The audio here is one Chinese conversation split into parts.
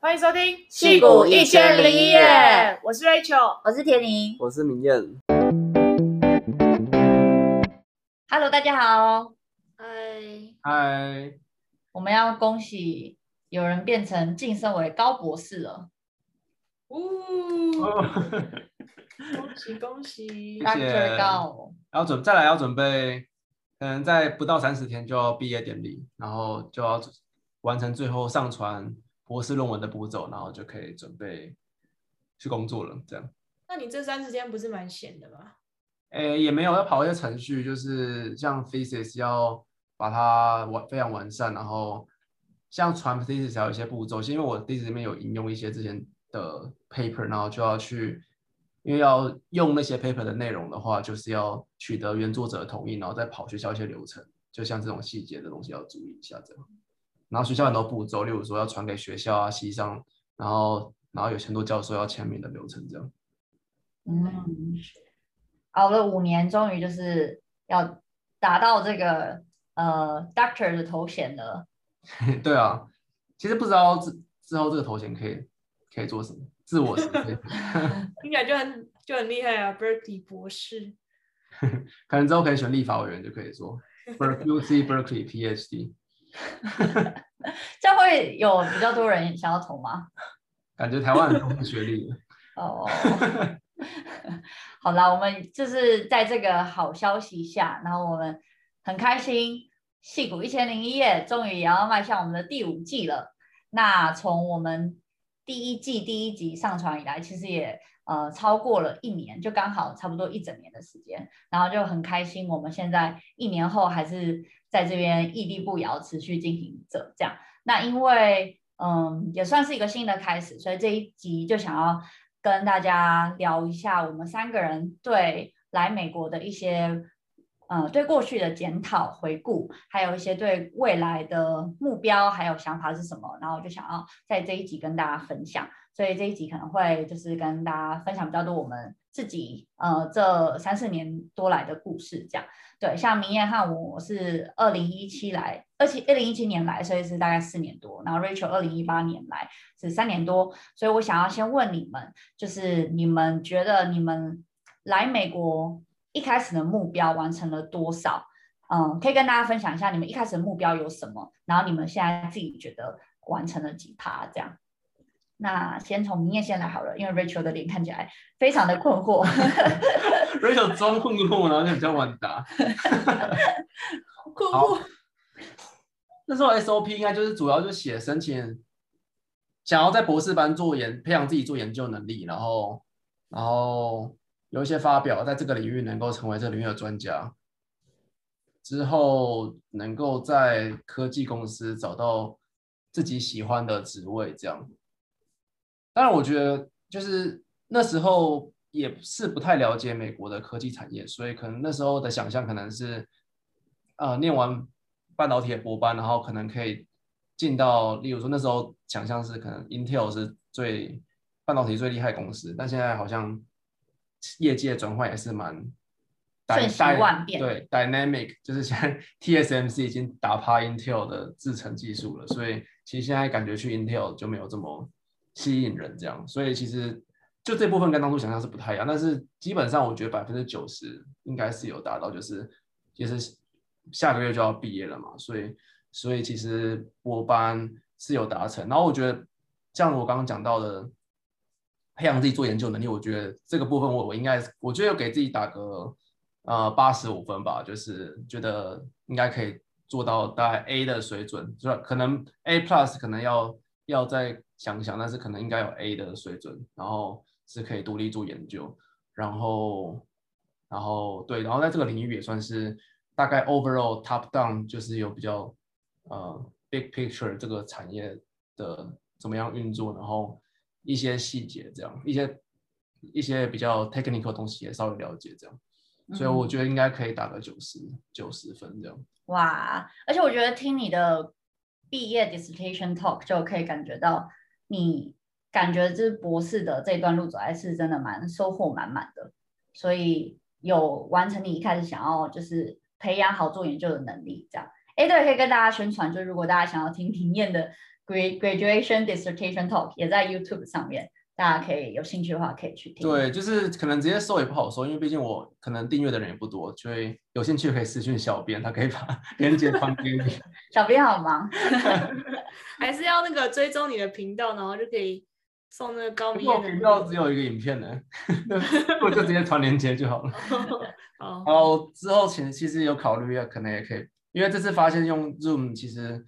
欢迎收听《戏骨一千零一夜》，我是 Rachel，我是田宁，我是明艳。Hello，大家好。嗨嗨，我们要恭喜有人变成晋升为高博士了。呜！恭喜恭喜，Doctor 高。要准再来要准备，可能在不到三十天就要毕业典礼，然后就要完成最后上传博士论文的步骤，然后就可以准备去工作了。这样。那你这三十天不是蛮闲的吗？诶，也没有，要跑一些程序，就是像 thesis 要把它完非常完善，然后像传 thesis 还有一些步骤，是因为我 thesis 里面有引用一些之前的 paper，然后就要去，因为要用那些 paper 的内容的话，就是要取得原作者的同意，然后再跑学校一些流程，就像这种细节的东西要注意一下这样。然后学校很多步骤，例如说要传给学校啊、系上，然后然后有很多教授要签名的流程这样。嗯。熬了五年，终于就是要达到这个呃 Doctor 的头衔了。对啊，其实不知道之之后这个头衔可以可以做什么，自我实现。听起来就很就很厉害啊，Berkeley 博士。可能之后可以选立法委员就可以做 Berkeley Berkeley PhD。这样会有比较多人想要投吗？感觉台湾很重视学历。哦。好啦，我们就是在这个好消息下，然后我们很开心，戏骨一千零一夜终于也要迈向我们的第五季了。那从我们第一季第一集上传以来，其实也呃超过了一年，就刚好差不多一整年的时间。然后就很开心，我们现在一年后还是在这边屹立不摇，持续进行着这样。那因为嗯也算是一个新的开始，所以这一集就想要。跟大家聊一下，我们三个人对来美国的一些，呃，对过去的检讨回顾，还有一些对未来的目标还有想法是什么，然后就想要在这一集跟大家分享。所以这一集可能会就是跟大家分享比较多我们自己呃这三四年多来的故事，这样。对，像明艳和我是二零一七来，二七二零一七年来，所以是大概四年多。然后 Rachel 二零一八年来是三年多，所以我想要先问你们，就是你们觉得你们来美国一开始的目标完成了多少？嗯，可以跟大家分享一下你们一开始的目标有什么？然后你们现在自己觉得完成了几趴？这样。那先从明艳先来好了，因为 Rachel 的脸看起来非常的困惑。Rachel 装困惑，然后就比较晚答。困惑。那时候 SOP 应该就是主要就写申请，想要在博士班做研，培养自己做研究能力，然后然后有一些发表，在这个领域能够成为这个领域的专家，之后能够在科技公司找到自己喜欢的职位，这样。当然，我觉得就是那时候也是不太了解美国的科技产业，所以可能那时候的想象可能是，呃，念完半导体的博班，然后可能可以进到，例如说那时候想象是可能 Intel 是最半导体最厉害公司，但现在好像业界转换也是蛮瞬息万变，对，dynamic 就是现在 TSMC 已经打趴 Intel 的制程技术了，所以其实现在感觉去 Intel 就没有这么。吸引人这样，所以其实就这部分跟当初想象是不太一样，但是基本上我觉得百分之九十应该是有达到，就是其实下个月就要毕业了嘛，所以所以其实我班是有达成，然后我觉得像我刚刚讲到的培养自己做研究能力，我觉得这个部分我我应该我觉得有给自己打个呃八十五分吧，就是觉得应该可以做到大概 A 的水准，就可能 A plus 可能要要再。想想，但是可能应该有 A 的水准，然后是可以独立做研究，然后，然后对，然后在这个领域也算是大概 overall top down，就是有比较呃 big picture 这个产业的怎么样运作，然后一些细节这样，一些一些比较 technical 的东西也稍微了解这样，所以我觉得应该可以打个九十九十分这样。哇，而且我觉得听你的毕业 dissertation talk 就可以感觉到。你感觉这博士的这段路走来是真的蛮收获满满的，所以有完成你一开始想要就是培养好做研究的能力，这样。哎，对，可以跟大家宣传，就如果大家想要听 明艳的 graduation dissertation talk 也在 YouTube 上面，大家可以有兴趣的话可以去听。对，就是可能直接搜也不好搜，因为毕竟我可能订阅的人也不多，所以有兴趣可以私讯小编，他可以把 链接传给你。小编好忙，还是要那个追踪你的频道，然后就可以送那个高明。我频道只有一个影片呢，我就直接传链接就好了。然后之后其实其实有考虑，可能也可以，因为这次发现用 Zoom 其实。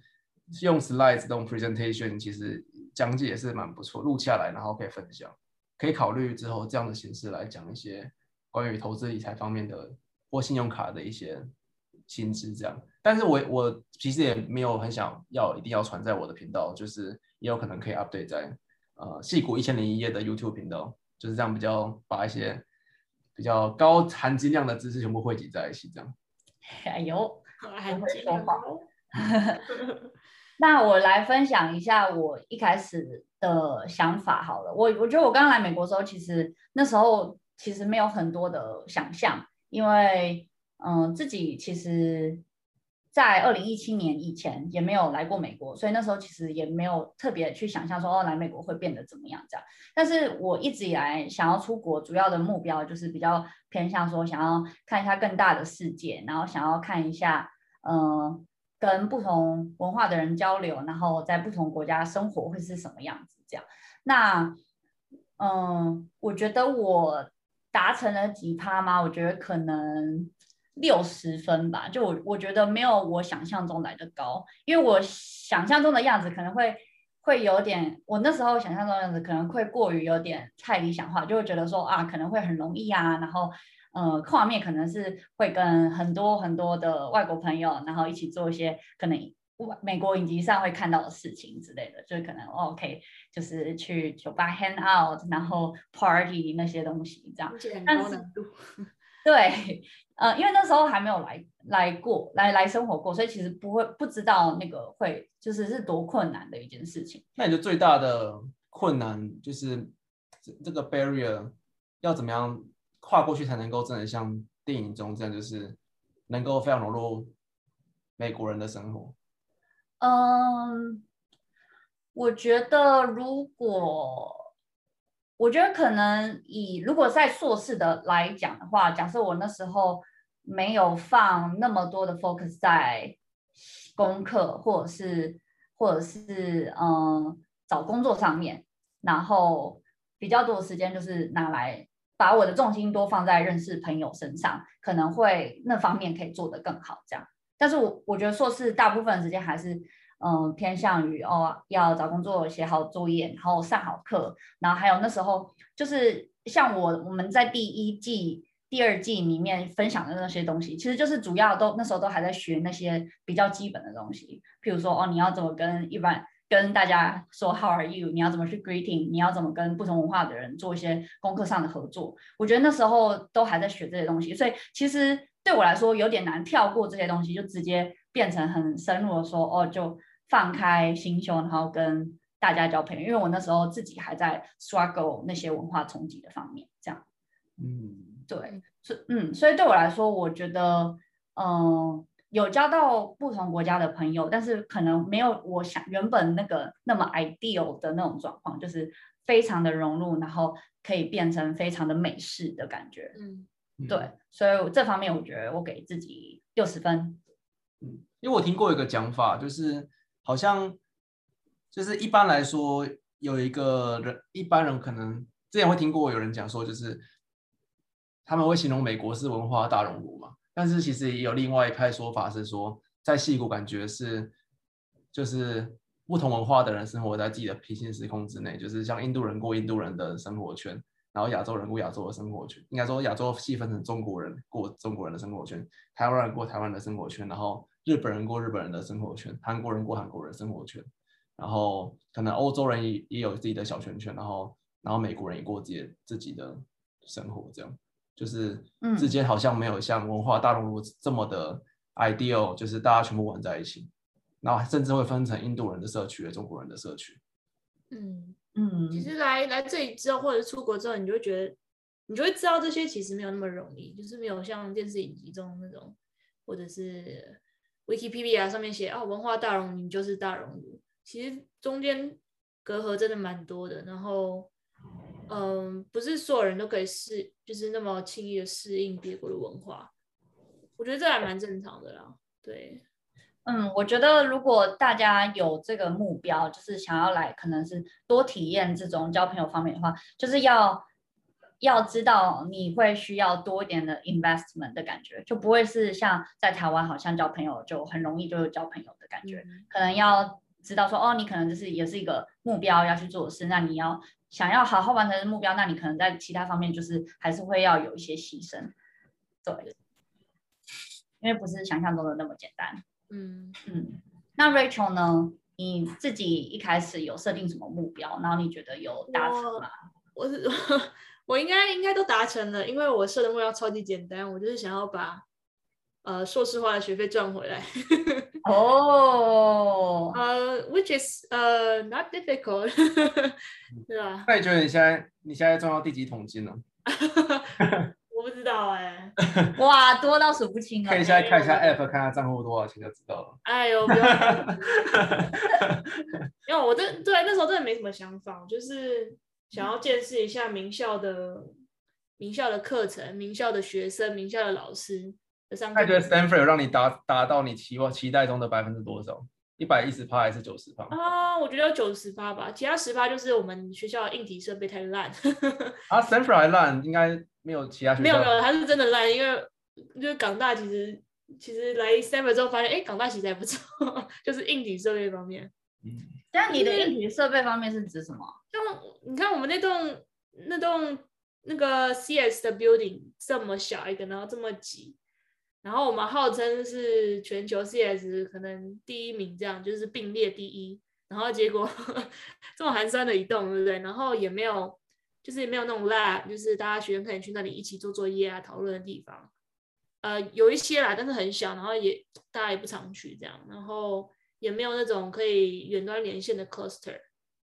用 slides 这种 presentation 其实讲解也是蛮不错，录下来然后可以分享，可以考虑之后这样的形式来讲一些关于投资理财方面的或信用卡的一些薪资这样。但是我我其实也没有很想要一定要传在我的频道，就是也有可能可以 update 在呃戏骨一千零一夜的 YouTube 频道，就是这样比较把一些比较高含金量的知识全部汇集在一起这样。哎呦，含金量。那我来分享一下我一开始的想法好了。我我觉得我刚来美国的时候，其实那时候其实没有很多的想象，因为嗯自己其实，在二零一七年以前也没有来过美国，所以那时候其实也没有特别去想象说哦来美国会变得怎么样这样。但是我一直以来想要出国，主要的目标就是比较偏向说想要看一下更大的世界，然后想要看一下嗯。跟不同文化的人交流，然后在不同国家生活会是什么样子？这样，那，嗯，我觉得我达成了几趴吗？我觉得可能六十分吧。就我，我觉得没有我想象中来的高，因为我想象中的样子可能会会有点，我那时候想象中的样子可能会过于有点太理想化，就会觉得说啊，可能会很容易啊，然后。呃，画面可能是会跟很多很多的外国朋友，然后一起做一些可能美国影集上会看到的事情之类的，就是可能 OK，就是去酒吧 hang out，然后 party 那些东西这样。但是，对，呃，因为那时候还没有来来过来来生活过，所以其实不会不知道那个会就是是多困难的一件事情。那你觉得最大的困难就是这这个 barrier 要怎么样？跨过去才能够真的像电影中这样，就是能够非常融入美国人的生活。嗯，我觉得如果，我觉得可能以如果在硕士的来讲的话，假设我那时候没有放那么多的 focus 在功课或者是或者是嗯找工作上面，然后比较多的时间就是拿来。把我的重心多放在认识朋友身上，可能会那方面可以做得更好。这样，但是我我觉得硕士大部分时间还是嗯、偏向于哦要找工作、写好作业，然后上好课，然后还有那时候就是像我我们在第一季、第二季里面分享的那些东西，其实就是主要都那时候都还在学那些比较基本的东西，譬如说哦你要怎么跟一般。跟大家说 How are you？你要怎么去 greeting？你要怎么跟不同文化的人做一些功课上的合作？我觉得那时候都还在学这些东西，所以其实对我来说有点难跳过这些东西，就直接变成很深入的说哦，就放开心胸，然后跟大家交朋友。因为我那时候自己还在 struggle 那些文化冲击的方面，这样。嗯，对，所嗯，所以对我来说，我觉得嗯。有交到不同国家的朋友，但是可能没有我想原本那个那么 ideal 的那种状况，就是非常的融入，然后可以变成非常的美式的感觉。嗯，对，所以这方面我觉得我给自己六十分。嗯，因为我听过一个讲法，就是好像就是一般来说有一个人，一般人可能之前会听过有人讲说，就是他们会形容美国是文化大熔炉嘛。但是其实也有另外一派说法是说，在矽谷感觉是，就是不同文化的人生活在自己的平行时空之内，就是像印度人过印度人的生活圈，然后亚洲人过亚洲的生活圈，应该说亚洲细分成中国人过中国人的生活圈，台湾人过台湾的生活圈，然后日本人过日本人的生活圈，韩国人过韩国人生活圈，然后可能欧洲人也也有自己的小圈圈，然后然后美国人也过自己自己的生活这样。就是之间好像没有像文化大熔炉这么的 ideal，就是大家全部玩在一起，然后甚至会分成印度人的社区、中国人的社区。嗯嗯，其实来来这里之后，或者出国之后，你就会觉得，你就会知道这些其实没有那么容易，就是没有像电视影集中那种，或者是 Wikipedia 上面写哦，文化大熔炉就是大熔炉，其实中间隔阂真的蛮多的。然后，嗯，不是所有人都可以适，就是那么轻易的适应别国的文化。我觉得这还蛮正常的啦。对，嗯，我觉得如果大家有这个目标，就是想要来，可能是多体验这种交朋友方面的话，就是要。要知道你会需要多一点的 investment 的感觉，就不会是像在台湾好像交朋友就很容易就有交朋友的感觉。嗯、可能要知道说，哦，你可能就是也是一个目标要去做的事，那你要想要好好完成的目标，那你可能在其他方面就是还是会要有一些牺牲。对，因为不是想象中的那么简单。嗯嗯。那 Rachel 呢？你自己一开始有设定什么目标？然后你觉得有达成吗？我是。我 我应该应该都达成了，因为我设的目标超级简单，我就是想要把呃硕士化的学费赚回来。哦，呃，which is 呃、uh, not difficult，对吧？那你觉得你现在你现在赚到第几桶金了？我不知道哎、欸。哇，多到数不清啊。可以现在看一下 app，看下账户多少钱就知道了。哎呦，不要！因为我真对那时候真的没什么想法，就是。想要见识一下名校的名校的课程、名校的学生、名校的老师的上课。那觉得 Stanford 有让你达达到你期望期待中的百分之多少？一百一十趴还是九十趴？啊，我觉得有九十趴吧，其他十趴就是我们学校的硬体设备太烂。啊，Stanford 还烂，应该没有其他学校。没有没有，它是真的烂，因为就是港大其实其实来 Stanford 之后发现，哎，港大其实还不错，就是硬体设备方面。嗯。但你的硬体设备方面是指什么？就你看我们那栋那栋那个 CS 的 building 这么小一个，然后这么挤，然后我们号称是全球 CS 可能第一名，这样就是并列第一，然后结果 这么寒酸的一栋，对不对？然后也没有，就是也没有那种 lab，就是大家学生可以去那里一起做作业啊、讨论的地方。呃，有一些啦，但是很小，然后也大家也不常去这样，然后。也没有那种可以远端连线的 cluster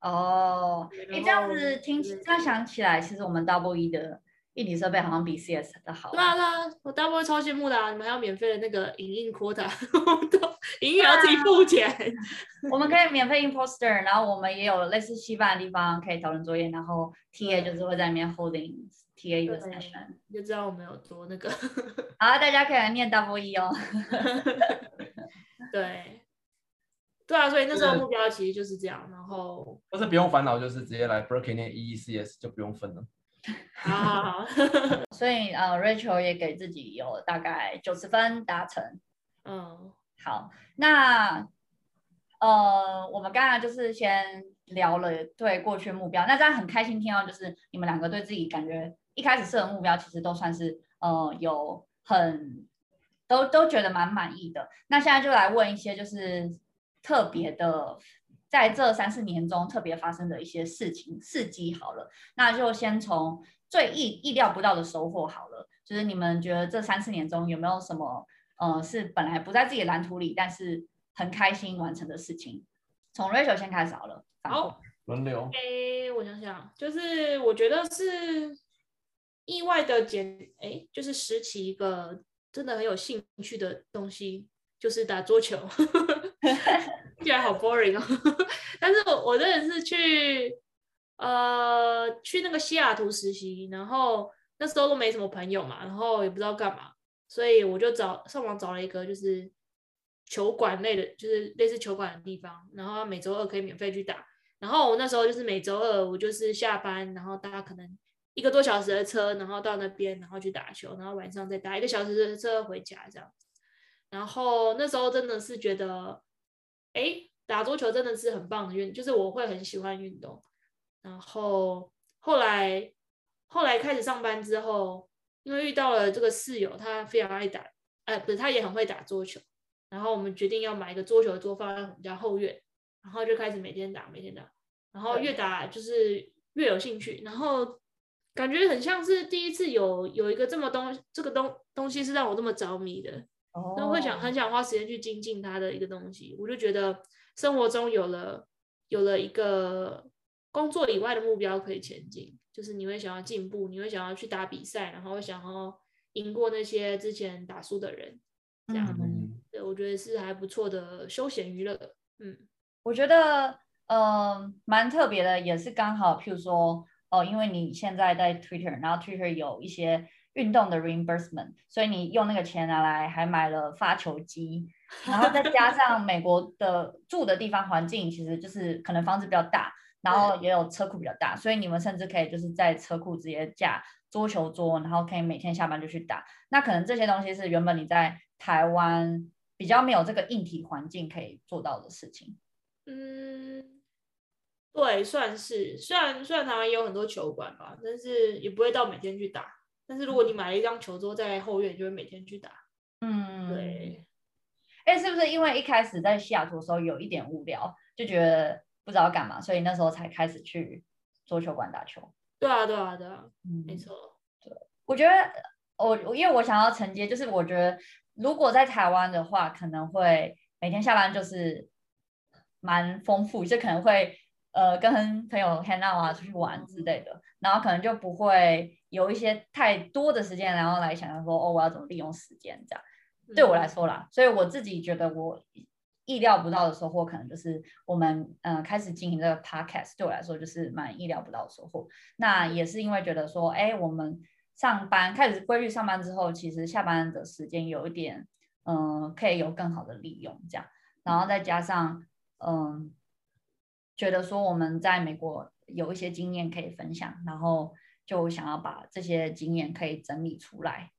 哦，你这样子听，这样想起来，其实我们 Double E 的硬体设备好像比 CS 的好。对啊，对啊，我 Double E 超羡慕的啊！你们还有免费的那个影印 quota，影印要自己付钱。我们可以免费印 poster，然后我们也有类似西班的地方可以讨论作业，然后 TA 就是会在里面 holding TA 的 session，就知道我们有多那个。好，大家可以来念 Double E 哦。对。对啊，所以那时候目标其实就是这样，然后但是不用烦恼，就是直接来 Berkeley 念 EECS 就不用分了。好 好好，所以呃，Rachel 也给自己有大概九十分达成。嗯，好，那呃，我们刚才就是先聊了对过去目标，那这样很开心听到就是你们两个对自己感觉一开始设的目标其实都算是呃有很都都觉得蛮满意的。那现在就来问一些就是。特别的，在这三四年中特别发生的一些事情事迹好了，那就先从最意意料不到的收获好了，就是你们觉得这三四年中有没有什么，呃，是本来不在自己的蓝图里，但是很开心完成的事情？从 Rachel 先开始好了。好，轮流。哎，我想想，就是我觉得是意外的捡，哎，就是拾起一个真的很有兴趣的东西。就是打桌球，听 起来好 boring 哦。但是我我真的是去，呃，去那个西雅图实习，然后那时候都没什么朋友嘛，然后也不知道干嘛，所以我就找上网找了一个就是球馆类的，就是类似球馆的地方，然后每周二可以免费去打。然后我那时候就是每周二我就是下班，然后大家可能一个多小时的车，然后到那边，然后去打球，然后晚上再打一个小时的车回家这样。然后那时候真的是觉得，哎，打桌球真的是很棒的运，就是我会很喜欢运动。然后后来后来开始上班之后，因为遇到了这个室友，他非常爱打，哎，不是，他也很会打桌球。然后我们决定要买一个桌球桌放在我们家后院，然后就开始每天打，每天打。然后越打就是越有兴趣，然后感觉很像是第一次有有一个这么东这个东东西是让我这么着迷的。都会想很想花时间去精进他的一个东西，我就觉得生活中有了有了一个工作以外的目标可以前进，就是你会想要进步，你会想要去打比赛，然后会想要赢过那些之前打输的人，这样，嗯、对，我觉得是还不错的休闲娱乐。嗯，我觉得呃蛮特别的，也是刚好，譬如说哦、呃，因为你现在在 Twitter，然后 Twitter 有一些运动的 reimbursement，所以你用那个钱拿来还买了发球机，然后再加上美国的住的地方环境，其实就是可能房子比较大，然后也有车库比较大，所以你们甚至可以就是在车库直接架桌球桌，然后可以每天下班就去打。那可能这些东西是原本你在台湾比较没有这个硬体环境可以做到的事情。嗯，对，算是。虽然虽然台湾也有很多球馆吧，但是也不会到每天去打。但是如果你买了一张球桌在后院，就会每天去打。嗯，对。哎，是不是因为一开始在西雅图的时候有一点无聊，就觉得不知道干嘛，所以那时候才开始去桌球馆打球？对啊，对啊，对啊，嗯，没错。对，我觉得我因为我想要承接，就是我觉得如果在台湾的话，可能会每天下班就是。蛮丰富，就可能会呃跟朋友 hang out 啊，出去玩之类的，然后可能就不会有一些太多的时间，然后来想想说哦，我要怎么利用时间这样。对我来说啦，所以我自己觉得我意料不到的收获，可能就是我们嗯、呃、开始进行这个 podcast，对我来说就是蛮意料不到的收获。那也是因为觉得说，哎，我们上班开始规律上班之后，其实下班的时间有一点嗯、呃、可以有更好的利用这样，然后再加上。嗯，觉得说我们在美国有一些经验可以分享，然后就想要把这些经验可以整理出来。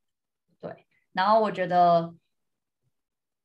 对，然后我觉得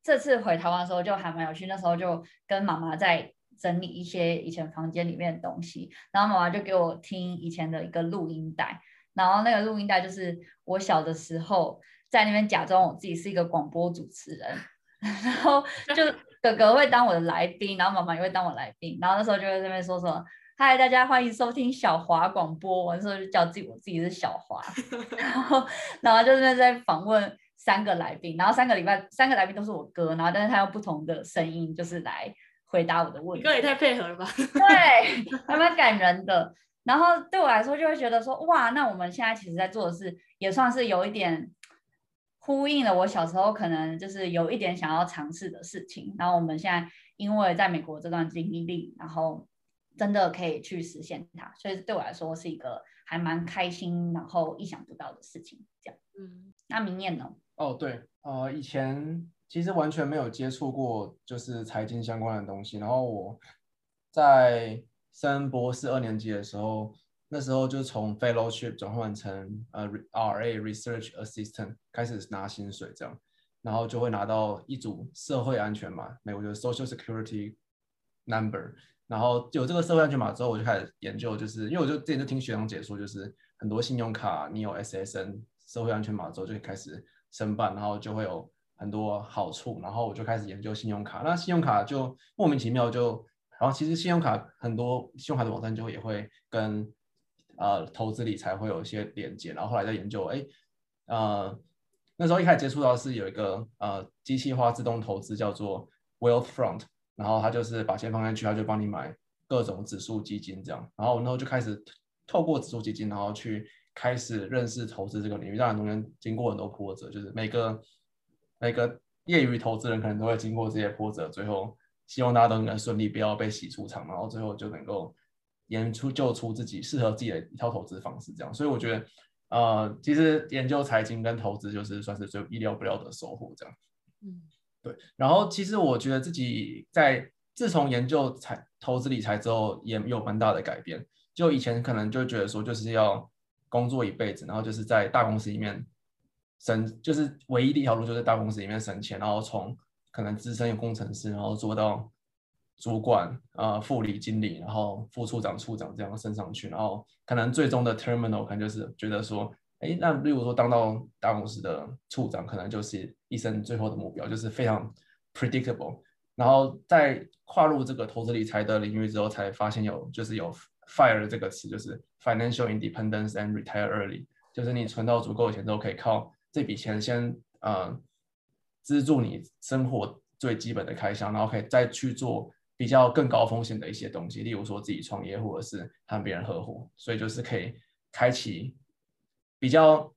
这次回台湾的时候就还蛮有趣，那时候就跟妈妈在整理一些以前房间里面的东西，然后妈妈就给我听以前的一个录音带，然后那个录音带就是我小的时候在那边假装我自己是一个广播主持人，然后就。哥哥会当我的来宾，然后妈妈也会当我来宾，然后那时候就在那边说什么“嗨，大家欢迎收听小华广播”，我那时候就叫自己我自己是小华，然后然后就是在访问三个来宾，然后三个礼拜三个来宾都是我哥，然后但是他用不同的声音就是来回答我的问题。哥也太配合了吧？对，还蛮感人的。然后对我来说就会觉得说哇，那我们现在其实在做的事也算是有一点。呼应了我小时候可能就是有一点想要尝试的事情，然后我们现在因为在美国这段经历，然后真的可以去实现它，所以对我来说是一个还蛮开心，然后意想不到的事情。这样，嗯，那明年呢？哦，对，呃，以前其实完全没有接触过就是财经相关的东西，然后我在升博士二年级的时候。那时候就从 fellowship 转换成呃 RA research assistant 开始拿薪水这样，然后就会拿到一组社会安全码，美国的 social security number，然后有这个社会安全码之后，我就开始研究，就是因为我就之前就听学长解说，就是很多信用卡你有 SSN 社会安全码之后就可以开始申办，然后就会有很多好处，然后我就开始研究信用卡，那信用卡就莫名其妙就，然后其实信用卡很多信用卡的网站就也会跟呃，投资理财会有一些连接，然后后来在研究，哎，呃，那时候一开始接触到是有一个呃机器化自动投资叫做 Wealthfront，然后他就是把钱放进去，他就帮你买各种指数基金这样，然后然后就开始透过指数基金，然后去开始认识投资这个领域。当然中间经过很多波折，就是每个每个业余投资人可能都会经过这些波折，最后希望大家都能顺利，不要被洗出场，然后最后就能够。研出就出自己适合自己的一套投资方式，这样，所以我觉得，呃，其实研究财经跟投资就是算是最意料不了的收获，这样。嗯，对。然后其实我觉得自己在自从研究财投资理财之后，也有蛮大的改变。就以前可能就觉得说，就是要工作一辈子，然后就是在大公司里面省，就是唯一的一条路就是在大公司里面省钱，然后从可能资深的工程师，然后做到。主管啊、副理、经理，然后副处长、处长这样升上去，然后可能最终的 terminal 可能就是觉得说，哎，那例如说当到大公司的处长，可能就是一生最后的目标，就是非常 predictable。然后在跨入这个投资理财的领域之后，才发现有就是有 fire 这个词，就是 financial independence and retire early，就是你存到足够的钱之后，可以靠这笔钱先呃资助你生活最基本的开销，然后可以再去做。比较更高风险的一些东西，例如说自己创业，或者是和别人合伙，所以就是可以开启比较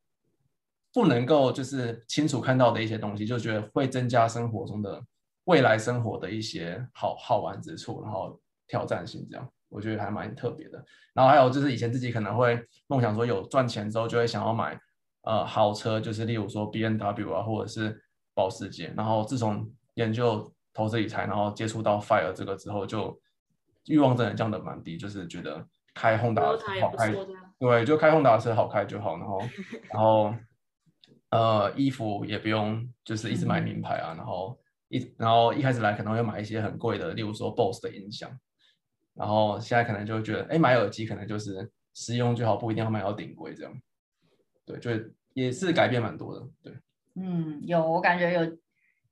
不能够就是清楚看到的一些东西，就觉得会增加生活中的未来生活的一些好好玩之处，然后挑战性这样，我觉得还蛮特别的。然后还有就是以前自己可能会梦想说有赚钱之后就会想要买呃豪车，就是例如说 BMW 啊或者是保时捷。然后自从研究投资理财，然后接触到 FIRE 这个之后，就欲望真的降得蛮低，就是觉得开 Honda 好开，对，就开 Honda 车好开就好，然后 然后。呃，衣服也不用，就是一直买名牌啊，嗯、然后一然后一开始来可能会买一些很贵的，例如说 BOSS 的音响，然后现在可能就会觉得，哎，买耳机可能就是实用就好，不一定要买到顶贵这样。对，就也是改变蛮多的，对。嗯，有，我感觉有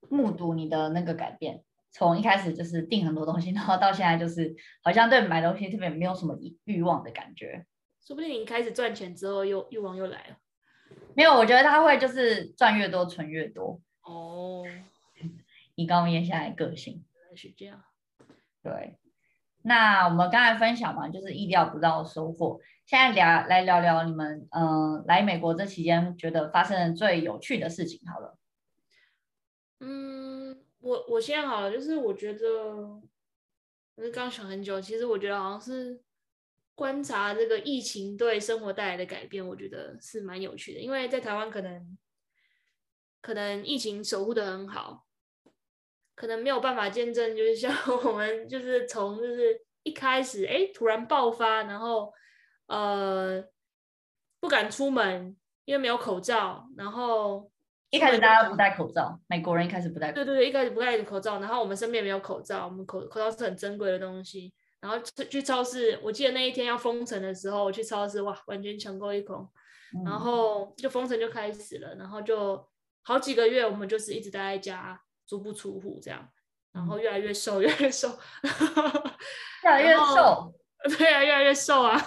目睹你的那个改变，从一开始就是订很多东西，然后到现在就是好像对买东西特别没有什么欲望的感觉。说不定你开始赚钱之后又，又欲望又来了。没有，我觉得他会就是赚越多存越多哦。以高言下来个性是这样。对，那我们刚才分享嘛，就是意料不到的收获。现在聊来聊聊你们嗯、呃、来美国这期间觉得发生的最有趣的事情好了。嗯，我我现在好了，就是我觉得我是刚想很久，其实我觉得好像是。观察这个疫情对生活带来的改变，我觉得是蛮有趣的。因为在台湾可能可能疫情守护的很好，可能没有办法见证，就是像 我们就是从就是一开始哎突然爆发，然后呃不敢出门，因为没有口罩，然后一开始大家不戴口罩，美国人一开始不戴口罩，对对对，一开始不戴口罩，然后我们身边没有口罩，我们口口罩是很珍贵的东西。然后去超市，我记得那一天要封城的时候，我去超市，哇，完全抢购一空。嗯、然后就封城就开始了，然后就好几个月，我们就是一直待在家，足不出户这样，然后越来越瘦，越来越瘦，越来越瘦，对啊，越来越瘦啊，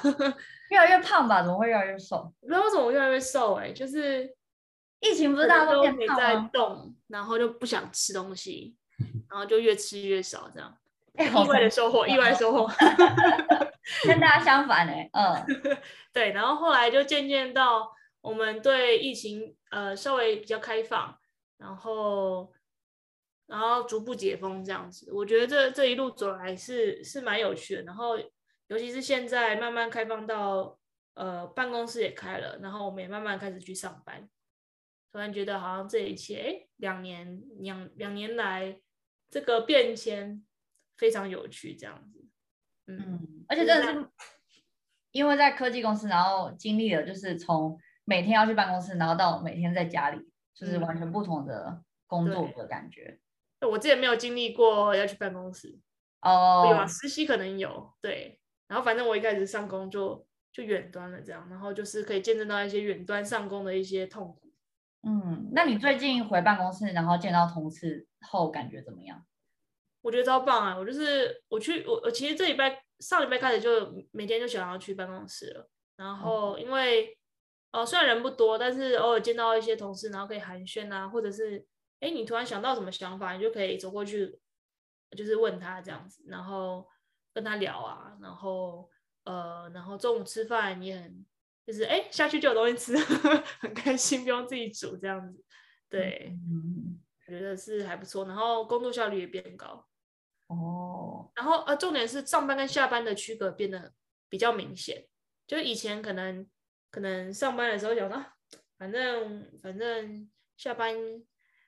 越来越胖吧？怎么会越来越瘦？不知道为什么越来越瘦、欸？哎，就是疫情不是大家都没在动，然后就不想吃东西，然后就越吃越少这样。意外的收获，意外收获，跟大家相反哎，嗯，对，然后后来就渐渐到我们对疫情呃稍微比较开放，然后然后逐步解封这样子，我觉得这这一路走来是是蛮有趣的，然后尤其是现在慢慢开放到呃办公室也开了，然后我们也慢慢开始去上班，突然觉得好像这一切哎两年两两年来这个变迁。非常有趣，这样子，嗯，嗯，而且真的是因为在科技公司，然后经历了就是从每天要去办公室，然后到每天在家里，就是完全不同的工作的感觉。我之前没有经历过要去办公室，哦，有啊，实习可能有，对，然后反正我一开始上工就就远端了，这样，然后就是可以见证到一些远端上工的一些痛苦。嗯，那你最近回办公室，然后见到同事后，感觉怎么样？我觉得超棒啊！我就是我去我我其实这礼拜上礼拜开始就每天就想要去办公室了。然后因为哦、呃、虽然人不多，但是偶尔见到一些同事，然后可以寒暄啊，或者是哎你突然想到什么想法，你就可以走过去，就是问他这样子，然后跟他聊啊，然后呃然后中午吃饭也很就是哎下去就有东西吃，很开心，不用自己煮这样子。对，嗯，我觉得是还不错，然后工作效率也变高。哦，然后呃，重点是上班跟下班的区隔变得比较明显。就以前可能可能上班的时候想说，反正反正下班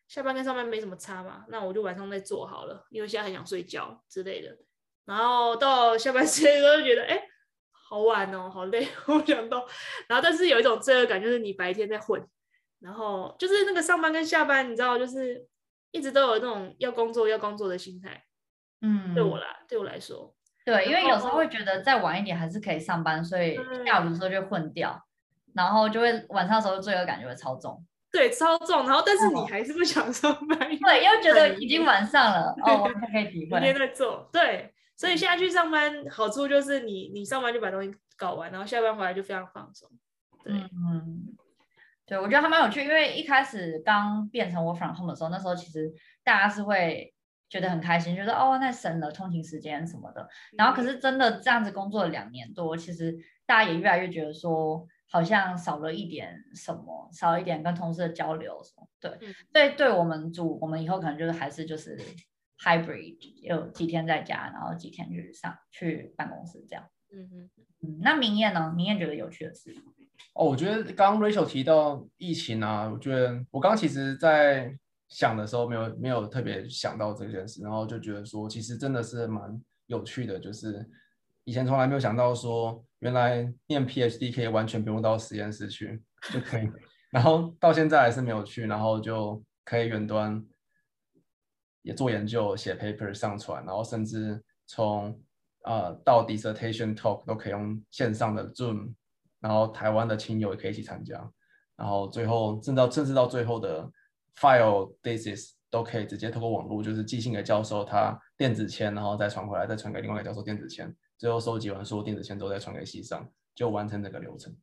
下班跟上班没什么差嘛，那我就晚上再做好了，因为现在很想睡觉之类的。然后到下班 时间的时候就觉得，哎，好晚哦，好累，我想到。然后但是有一种罪恶感，就是你白天在混，然后就是那个上班跟下班，你知道，就是一直都有那种要工作要工作的心态。嗯，对我来，对我来说，对，因为有时候会觉得再晚一点还是可以上班，所以下午的时候就混掉，然后就会晚上的时候罪恶感就会超重，对，超重，然后但是你还是不想上班，哦、对，又觉得已经晚上了，哦，我可以体会，明天在做，对，所以现在去上班好处就是你你上班就把东西搞完，然后下班回来就非常放松，对，嗯，对，我觉得还蛮有趣，因为一开始刚变成 work from home 的时候，那时候其实大家是会。觉得很开心，觉得哦，那省了通勤时间什么的。然后可是真的这样子工作了两年多，其实大家也越来越觉得说，好像少了一点什么，少了一点跟同事的交流什么。对，对，对我们组，我们以后可能就是还是就是 hybrid，有几天在家，然后几天去上去办公室这样。嗯嗯嗯。那明艳呢？明艳觉得有趣的事？哦，我觉得刚刚 Rachel 提到疫情啊，我觉得我刚刚其实在想的时候没有没有特别想到这件事，然后就觉得说其实真的是蛮有趣的，就是以前从来没有想到说原来念 PhD 可以完全不用到实验室去就可以，然后到现在还是没有去，然后就可以远端也做研究、写 paper 上传，然后甚至从呃到 dissertation talk 都可以用线上的 Zoom。然后台湾的亲友也可以一起参加，然后最后甚至到甚至到最后的 file thesis 都可以直接透过网络，就是寄信给教授，他电子签，然后再传回来，再传给另外一个教授电子签，最后收集完所有电子签之后再传给系上，就完成整个流程。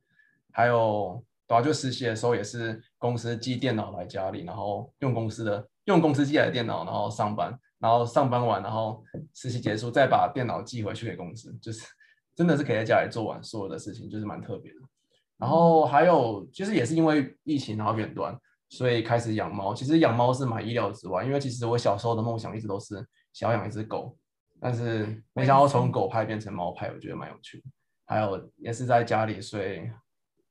还有，对啊，就实习的时候也是公司寄电脑来家里，然后用公司的用公司寄来的电脑，然后上班，然后上班完，然后实习结束再把电脑寄回去给公司，就是。真的是可以在家里做完所有的事情，就是蛮特别的。然后还有，其实也是因为疫情，然后远端，所以开始养猫。其实养猫是蛮意料之外，因为其实我小时候的梦想一直都是想要养一只狗，但是没想到从狗派变成猫派，我觉得蛮有趣的。还有也是在家里，所以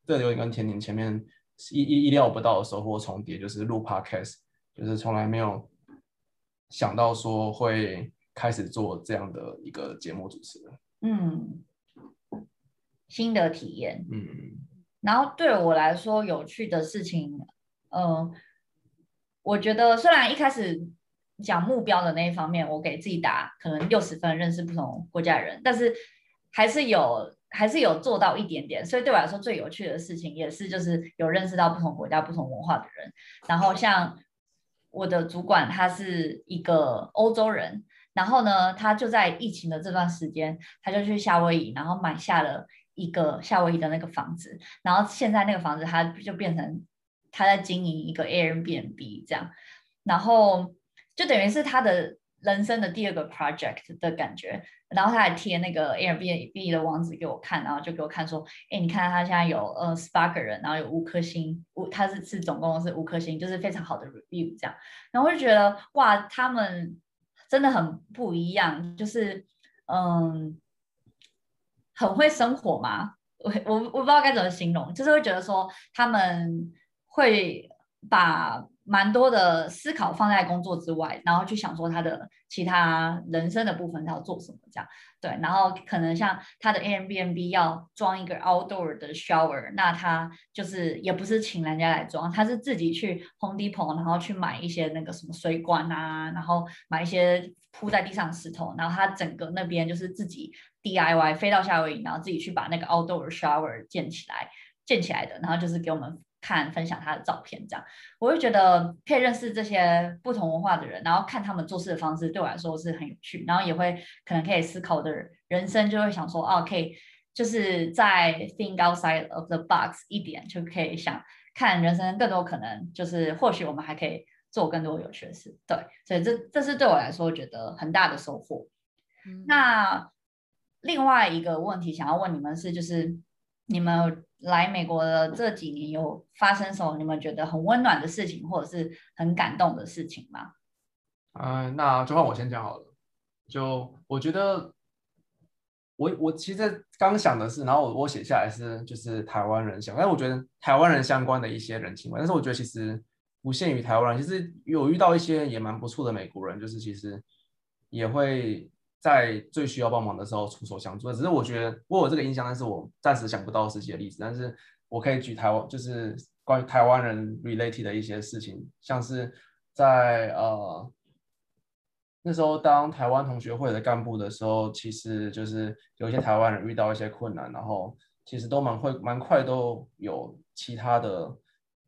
这有点跟甜甜前面意意意料不到的收获重叠，就是录 Podcast，就是从来没有想到说会开始做这样的一个节目主持人。嗯。新的体验，嗯，然后对我来说有趣的事情，嗯、呃，我觉得虽然一开始讲目标的那一方面，我给自己打可能六十分，认识不同国家的人，但是还是有还是有做到一点点，所以对我来说最有趣的事情也是就是有认识到不同国家、不同文化的人，然后像我的主管他是一个欧洲人，然后呢，他就在疫情的这段时间，他就去夏威夷，然后买下了。一个夏威夷的那个房子，然后现在那个房子他就变成他在经营一个 Airbnb 这样，然后就等于是他的人生的第二个 project 的感觉，然后他还贴那个 Airbnb 的网址给我看，然后就给我看说，哎，你看他现在有呃十八个人，然后有五颗星，五他是是总共是五颗星，就是非常好的 review 这样，然后我就觉得哇，他们真的很不一样，就是嗯。很会生活嘛？我我我不知道该怎么形容，就是会觉得说他们会把蛮多的思考放在工作之外，然后去想说他的其他人生的部分他要做什么这样。对，然后可能像他的 Airbnb 要装一个 outdoor 的 shower，那他就是也不是请人家来装，他是自己去 Home Depot，然后去买一些那个什么水管啊，然后买一些铺在地上的石头，然后他整个那边就是自己。DIY 飞到夏威夷，然后自己去把那个 outdoor shower 建起来，建起来的，然后就是给我们看，分享他的照片，这样我会觉得可以认识这些不同文化的人，然后看他们做事的方式，对我来说是很有趣，然后也会可能可以思考的人生，就会想说，哦，可以就是在 think outside of the box 一点，就可以想看人生更多可能，就是或许我们还可以做更多有趣的事，对，所以这这是对我来说觉得很大的收获。嗯、那。另外一个问题想要问你们是，就是你们来美国的这几年有发生什么你们觉得很温暖的事情，或者是很感动的事情吗？嗯、那就换我先讲好了。就我觉得，我我其实刚想的是，然后我我写下来是就是台湾人相，但是我觉得台湾人相关的一些人情味，但是我觉得其实不限于台湾人，其实有遇到一些也蛮不错的美国人，就是其实也会。在最需要帮忙的时候出手相助，只是我觉得我有这个印象，但是我暂时想不到实际的例子。但是我可以举台湾，就是关于台湾人 related 的一些事情，像是在呃那时候当台湾同学会的干部的时候，其实就是有一些台湾人遇到一些困难，然后其实都蛮会蛮快都有其他的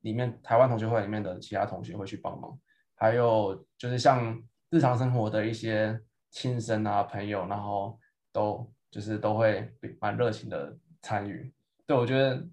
里面台湾同学会里面的其他同学会去帮忙，还有就是像日常生活的一些。亲生啊，朋友，然后都就是都会蛮热情的参与。对，我觉得，